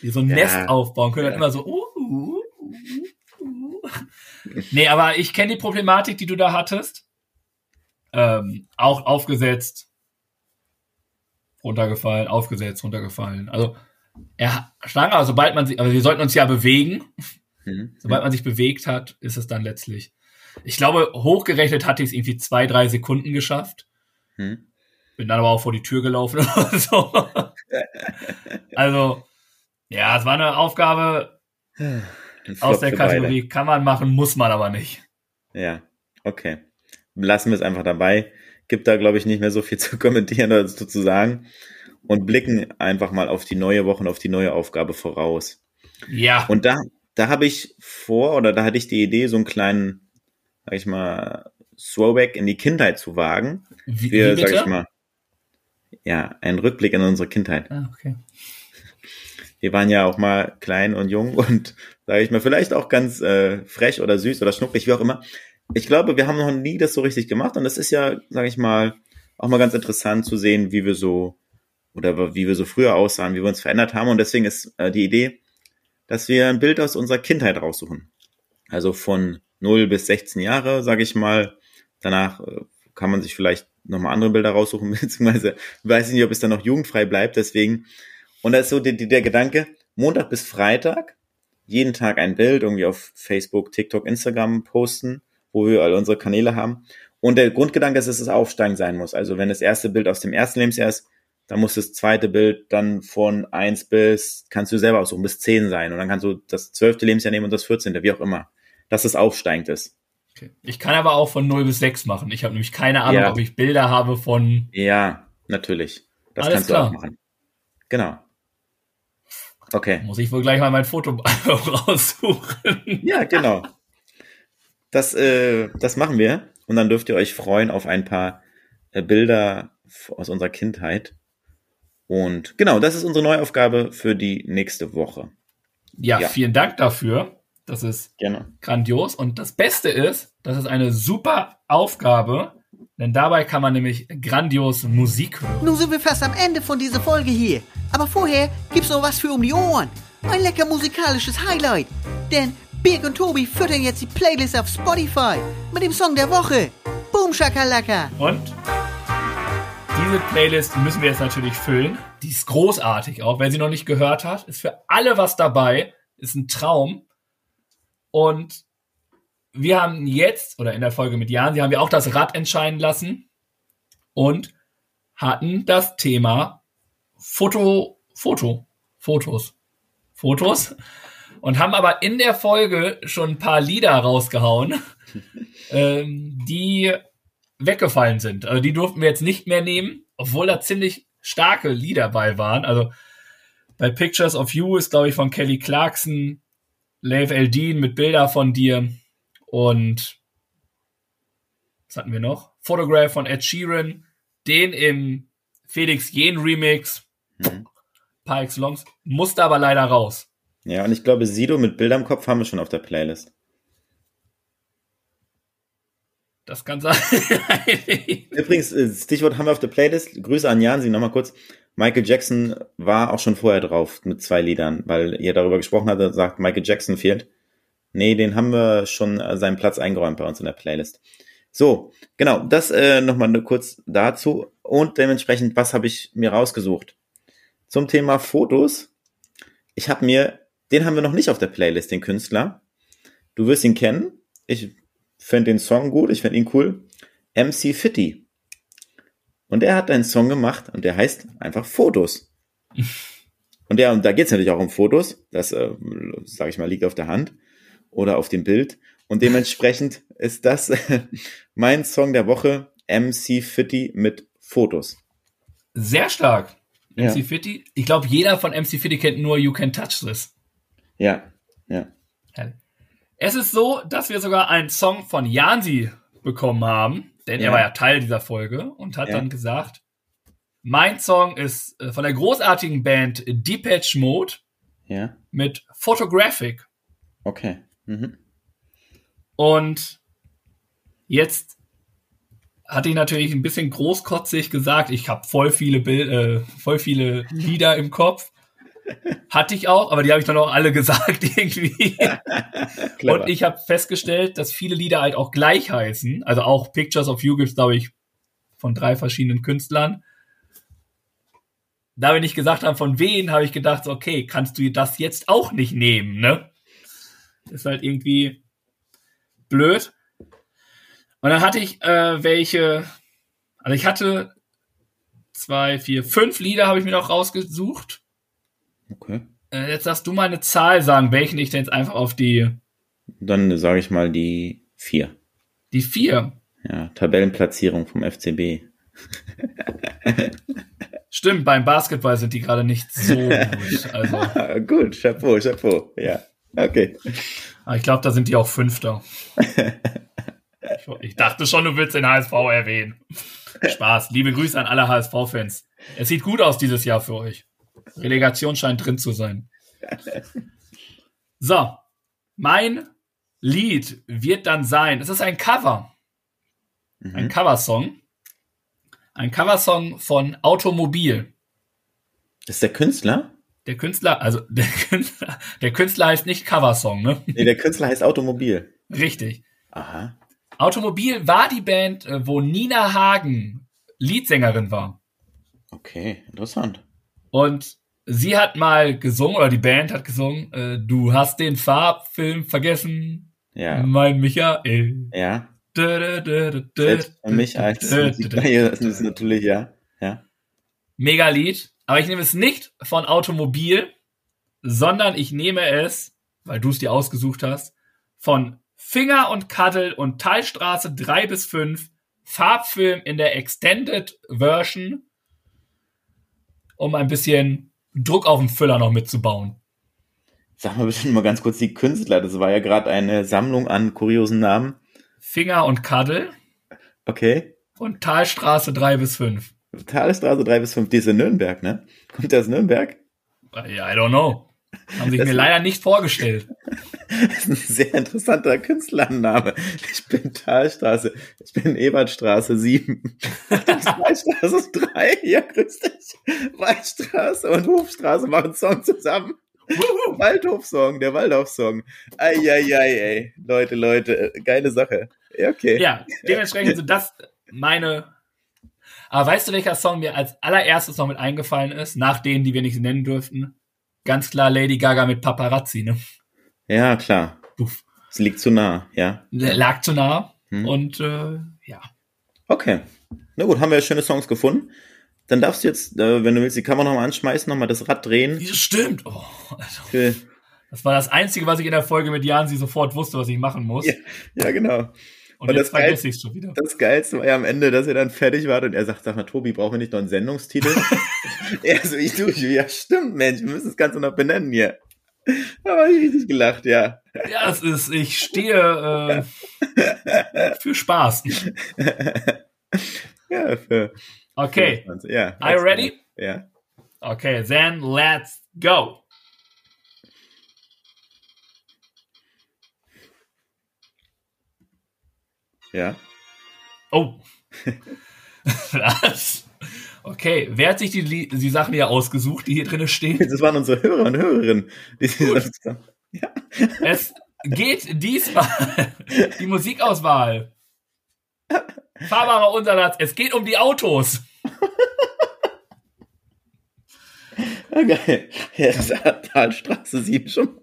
so ein ja, Nest aufbauen können. Ja. immer so, uh, uh, uh, uh. Nee, aber ich kenne die Problematik, die du da hattest. Ähm, auch aufgesetzt, runtergefallen, aufgesetzt, runtergefallen. Also, ja, Schlange, sobald man sich, aber wir sollten uns ja bewegen. Mhm. Sobald man sich bewegt hat, ist es dann letztlich. Ich glaube, hochgerechnet hatte ich es irgendwie zwei, drei Sekunden geschafft. Mhm. Bin dann aber auch vor die Tür gelaufen oder so. also, ja, es war eine Aufgabe aus der Kategorie, beide. kann man machen, muss man aber nicht. Ja, okay. lassen wir es einfach dabei. Gibt da, glaube ich, nicht mehr so viel zu kommentieren oder zu sagen. Und blicken einfach mal auf die neue Woche und auf die neue Aufgabe voraus. Ja. Und da, da habe ich vor, oder da hatte ich die Idee, so einen kleinen, sag ich mal, Throwback in die Kindheit zu wagen. Wie, Wir, wie sag bitte? ich mal, ja, ein Rückblick in unsere Kindheit. Ah, okay. Wir waren ja auch mal klein und jung und, sage ich mal, vielleicht auch ganz äh, frech oder süß oder schnucklig, wie auch immer. Ich glaube, wir haben noch nie das so richtig gemacht und das ist ja, sage ich mal, auch mal ganz interessant zu sehen, wie wir so oder wie wir so früher aussahen, wie wir uns verändert haben und deswegen ist äh, die Idee, dass wir ein Bild aus unserer Kindheit raussuchen. Also von 0 bis 16 Jahre, sage ich mal. Danach äh, kann man sich vielleicht nochmal andere Bilder raussuchen, beziehungsweise weiß ich nicht, ob es dann noch jugendfrei bleibt, deswegen. Und da ist so die, die, der Gedanke, Montag bis Freitag, jeden Tag ein Bild irgendwie auf Facebook, TikTok, Instagram posten, wo wir all unsere Kanäle haben. Und der Grundgedanke ist, dass es aufsteigend sein muss. Also wenn das erste Bild aus dem ersten Lebensjahr ist, dann muss das zweite Bild dann von eins bis, kannst du selber aussuchen, bis zehn sein. Und dann kannst du das zwölfte Lebensjahr nehmen und das vierzehnte, wie auch immer. Dass es aufsteigend ist. okay. Ich kann aber auch von 0 bis 6 machen. Ich habe nämlich keine Ahnung, Ja. ob ich Bilder habe von. Ja, natürlich. Das Alles kannst klar. du auch machen. Genau. Okay. Muss ich wohl gleich mal mein Foto raussuchen. Ja, genau. Das, äh, das machen wir. Und dann dürft ihr euch freuen auf ein paar äh, Bilder aus unserer Kindheit. Und genau, das ist unsere Neuaufgabe für die nächste Woche. Ja, Ja. vielen Dank dafür. Das ist Gerne. grandios. Und das Beste ist, das ist eine super Aufgabe, denn dabei kann man nämlich grandios Musik hören. Nun sind wir fast am Ende von dieser Folge hier. Aber vorher gibt's noch was für um die Ohren. Ein lecker musikalisches Highlight. Denn Birg und Tobi füttern jetzt die Playlist auf Spotify mit dem Song der Woche. Boom Shakalaka. Und diese Playlist müssen wir jetzt natürlich füllen. Die ist großartig auch. Wer sie noch nicht gehört hat, ist für alle was dabei. Ist ein Traum. Und wir haben jetzt, oder in der Folge mit Jan, sie haben ja auch das Rad entscheiden lassen und hatten das Thema Foto, Foto, Fotos, Fotos und haben aber in der Folge schon ein paar Lieder rausgehauen, ähm, die weggefallen sind. Also die durften wir jetzt nicht mehr nehmen, obwohl da ziemlich starke Lieder bei waren. Also bei Pictures of You ist, glaube ich, von Kelly Clarkson, Lev Eldin mit Bilder von dir und was hatten wir noch? Photograph von Ed Sheeran, den im Felix Jen Remix, Mhm. par excellence, musste aber leider raus. Ja, und ich glaube, Sido mit Bilder im Kopf haben wir schon auf der Playlist. Das kann sein. Übrigens, äh, Stichwort haben wir auf der Playlist. Grüße an Jan, Sie nochmal kurz. Michael Jackson war auch schon vorher drauf mit zwei Liedern, weil ihr darüber gesprochen hattet, sagt, Michael Jackson fehlt. Nee, den haben wir schon äh, seinen Platz eingeräumt bei uns in der Playlist. So, genau, das äh, nochmal kurz dazu. Und dementsprechend, was habe ich mir rausgesucht? Zum Thema Fotos. Ich habe mir, den haben wir noch nicht auf der Playlist, den Künstler. Du wirst ihn kennen. Ich finde den Song gut, ich finde ihn cool. MC Fitty. Und er hat einen Song gemacht und der heißt einfach Fotos. Und ja, und da geht es natürlich auch um Fotos. Das, äh, sage ich mal, liegt auf der Hand oder auf dem Bild. Und dementsprechend ist das mein Song der Woche, MC Fitty mit Fotos. Sehr stark. Ja. MC Fitty. Ich glaube, jeder von MC Fitty kennt nur You Can Touch This. Ja, ja. Es ist so, dass wir sogar einen Song von Jansi bekommen haben, denn Ja. er war ja Teil dieser Folge und hat Ja. dann gesagt, mein Song ist äh, von der großartigen Band Depeche Mode Ja, mit Photographic. okay. Mhm. Und jetzt hatte ich natürlich ein bisschen großkotzig gesagt, ich habe voll viele Bild, äh, voll viele Lieder im Kopf. Hatte ich auch, aber die habe ich dann auch alle gesagt irgendwie. Und ich habe festgestellt, dass viele Lieder halt auch gleich heißen. Also auch Pictures of You gibt's, glaube ich, von drei verschiedenen Künstlern. Da wir nicht gesagt haben, von wen, habe ich gedacht, okay, kannst du das jetzt auch nicht nehmen, ne? Ist halt irgendwie blöd. Und dann hatte ich äh, welche, also ich hatte zwei, vier, fünf Lieder habe ich mir noch rausgesucht. okay. Äh, jetzt darfst du mal eine Zahl sagen, welchen ich denn jetzt einfach auf die Dann sage ich mal die vier. Die vier. Ja, Tabellenplatzierung vom FCB. Stimmt, beim Basketball sind die gerade nicht so gut. Also, gut, Chapeau, Chapeau. Ja, okay. aber ich glaube, da sind die auch Fünfter. Ich dachte schon, du willst den HSV erwähnen. Spaß. Liebe Grüße an alle HSV-Fans. Es sieht gut aus dieses Jahr für euch. Relegation scheint drin zu sein. So, mein Lied wird dann sein. Es ist ein Cover. Ein Mhm. Coversong. Ein Coversong von Automobil. Ist der Künstler? Der Künstler, also der Künstler, der Künstler heißt nicht Coversong, ne? Nee, der Künstler heißt Automobil. Richtig. Aha. Automobil war die Band, äh, wo Nina Hagen Leadsängerin war. Okay, interessant. Und sie hat mal gesungen, oder die Band hat gesungen, äh, du hast den Farbfilm vergessen, Ja. mein Michael. Ja. Dö, dö, dö, Selbst für mich als. Musikkarriere ist natürlich, ja. Ja. Mega Lied. Aber ich nehme es nicht von Automobil, sondern ich nehme es, weil du es dir ausgesucht hast, von Finger und Cuddle und Teilstraße 3 bis 5, Farbfilm in der Extended Version, um ein bisschen Druck auf den Füller noch mitzubauen. Sag mal bitte mal ganz kurz die Künstler. Das war ja gerade eine Sammlung an kuriosen Namen. Finger und Cuddle Okay. und Talstraße 3 bis 5. Talstraße 3 bis 5, die ist in Nürnberg, ne? Kommt der aus Nürnberg? Ja, I don't know. Haben sich Das- mir leider nicht vorgestellt. Das ist ein sehr interessanter Künstlername. Ich bin Talstraße, ich bin Ebertstraße 7. Waldstraße 3, ja, grüß dich. Waldstraße und Hofstraße machen Song zusammen. Waldhofsong, der Waldorf-Song. Eieiei, ey. Leute, Leute, äh, geile Sache. Ja, okay. Ja, dementsprechend sind das meine. Aber weißt du, welcher Song mir als allererstes noch mit eingefallen ist, nach denen, die wir nicht nennen dürften? Ganz klar Lady Gaga mit Paparazzi, ne? Ja, klar. Puff. Es liegt zu nah, ja. Lag zu nah. Hm. Und äh, ja. Okay. Na gut, haben wir schöne Songs gefunden. Dann darfst du jetzt, äh, wenn du willst, die Kamera nochmal anschmeißen, nochmal das Rad drehen. Das stimmt. Oh, also, Für, das war das Einzige, was ich in der Folge mit Jan sie sofort wusste, was ich machen muss. Ja. ja, genau. Und, und jetzt das vergesse ich es schon wieder. Das Geilste war ja am Ende, dass ihr dann fertig wart und er sagt, sag mal, Tobi, brauchen wir nicht noch einen Sendungstitel? er so, ich, ich, ja, stimmt, Mensch, wir müssen das Ganze noch benennen hier. Da habe ich richtig gelacht, ja. Ja, es ist, ich stehe äh, für Spaß. ja, für. Okay. für das Ganze. Ja. Are you ready? Ja. Okay, then let's go. Ja. Oh. Was? Okay, wer hat sich die, die Sachen hier ausgesucht, die hier drin stehen? Das waren unsere Hörer und Hörerinnen. Ja. Es geht diesmal die Musikauswahl. Fahrbarer Untersatz, es geht um die Autos. Geil. Ja, das hat Talstraße 7 schon.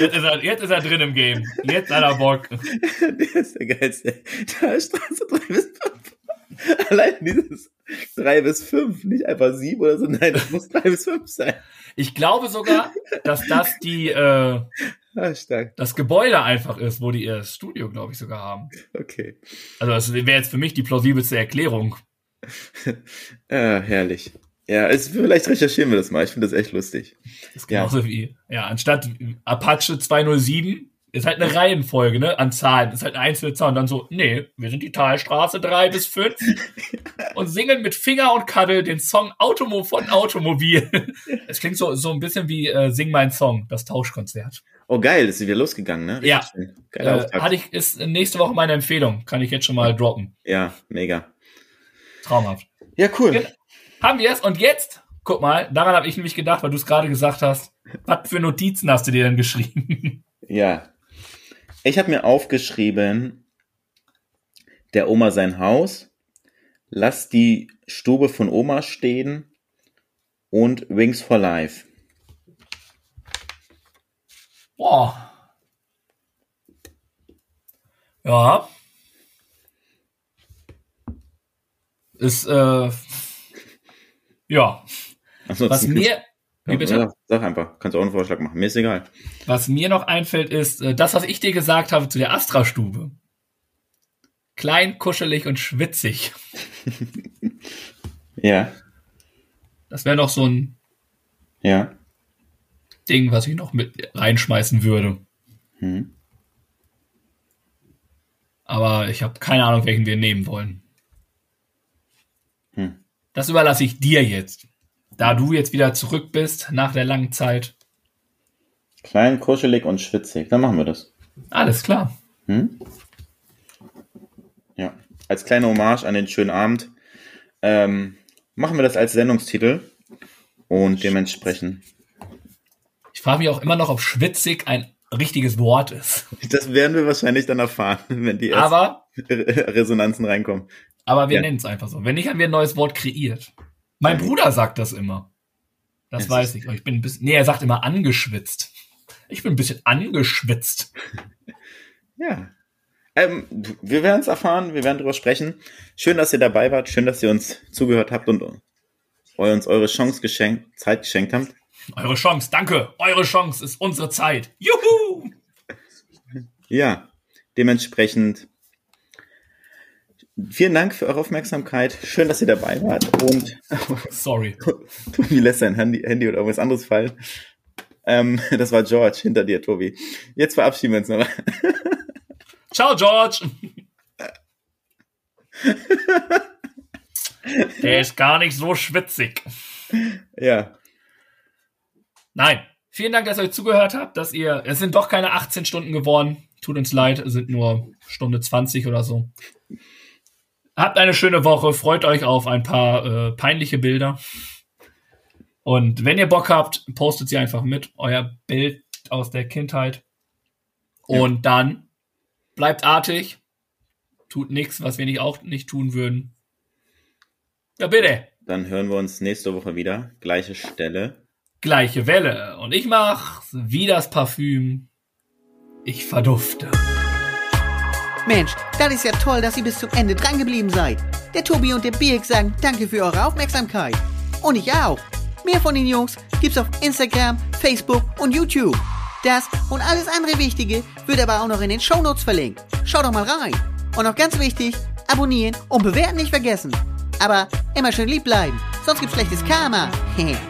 Jetzt ist er, jetzt ist er drin im Game. Jetzt hat er Bock. Der ist der geilste. Talstraße 3 bis 5. Allein dieses 3 bis 5, nicht einfach 7 oder so. Nein, das muss 3 bis 5 sein. Ich glaube sogar, dass das die, äh, Ah, das Gebäude einfach ist, wo die ihr Studio, glaube ich, sogar haben. Okay. Also das wäre jetzt für mich die plausibelste Erklärung. Ah, herrlich. Ja, es, vielleicht recherchieren wir das mal. Ich finde das echt lustig. Das ist Ja. genauso wie, ja, anstatt Apache 207 ist halt eine Reihenfolge, ne, an Zahlen. Ist halt eine einzelne Zahl und dann so, nee, wir sind die Talstraße 3 bis 5 und singen mit Finger und Cuddle den Song Automo von Automobil. Es klingt so, so ein bisschen wie äh, Sing mein Song, das Tauschkonzert. Oh, geil, das ist wieder losgegangen, ne? Ja. Geiler Äh, hatte ich, ist nächste Woche meine Empfehlung. Kann ich jetzt schon mal droppen. Ja, mega. Traumhaft. Ja, cool. Haben wir es und jetzt, guck mal, daran habe ich nämlich gedacht, weil du es gerade gesagt hast, was für Notizen hast du dir denn geschrieben? Ja. Ich habe mir aufgeschrieben, der Oma sein Haus, lass die Stube von Oma stehen und Wings for Life. Boah. Ja. Ist, äh, ja. Was Ansonsten mir, Wie bitte? Ja, sag einfach, kannst auch einen Vorschlag machen. Mir ist egal. Was mir noch einfällt, ist äh, das, was ich dir gesagt habe zu der Astra-Stube. Klein, kuschelig und schwitzig. Ja, Das wäre noch so ein ja. Ding, was ich noch mit reinschmeißen würde. Hm. Aber ich habe keine Ahnung, welchen wir nehmen wollen. Das überlasse ich dir jetzt. Da du jetzt wieder zurück bist nach der langen Zeit. Klein, kuschelig und schwitzig. Dann machen wir das. Alles klar. Hm? Ja, als kleine Hommage an den schönen Abend ähm, machen wir das als Sendungstitel und dementsprechend. Ich frage mich auch immer noch, ob schwitzig ein richtiges Wort ist. Das werden wir wahrscheinlich dann erfahren, wenn die Aber, Resonanzen reinkommen. aber wir Ja. nennen es einfach so. Wenn nicht, haben wir ein neues Wort kreiert. Mein Ja. Bruder sagt das immer. Das Es weiß ich. Ich bin ein bisschen, nee, er sagt immer angeschwitzt. Ich bin ein bisschen angeschwitzt. Ja. Ähm, wir werden es erfahren, wir werden drüber sprechen. Schön, dass ihr dabei wart, schön, dass ihr uns zugehört habt und uns eure Chance geschenkt, Zeit geschenkt habt. Eure Chance, danke. Eure Chance ist unsere Zeit. Juhu! Ja, dementsprechend vielen Dank für eure Aufmerksamkeit. Schön, dass ihr dabei wart und Sorry. Tobi lässt sein Handy, Handy oder irgendwas anderes fallen. Ähm, das war George hinter dir, Tobi. Jetzt verabschieden wir uns noch. Ciao, George. Der ist gar nicht so schwitzig. Ja, Nein. Vielen Dank, dass ihr euch zugehört habt, dass ihr, es sind doch keine 18 Stunden geworden. Tut uns leid, es sind nur Stunde 20 oder so. Habt eine schöne Woche, freut euch auf ein paar äh, peinliche Bilder. Und wenn ihr Bock habt, postet sie einfach mit, euer Bild aus der Kindheit. Und dann bleibt artig, tut nichts, was wir nicht auch nicht tun würden. Ja, bitte. dann hören wir uns nächste Woche wieder. Gleiche Stelle. Gleiche Welle. Und ich mach wie das Parfüm. Ich verdufte. Mensch, das ist ja toll, dass ihr bis zum Ende drangeblieben seid. Der Tobi und der Birk sagen danke für eure Aufmerksamkeit. Und ich auch. Mehr von den Jungs gibt's auf Instagram, Facebook und YouTube. Das und alles andere Wichtige wird aber auch noch in den Shownotes verlinkt. Schaut doch mal rein. Und noch ganz wichtig, abonnieren und bewerten nicht vergessen. Aber immer schön lieb bleiben, sonst gibt's schlechtes Karma.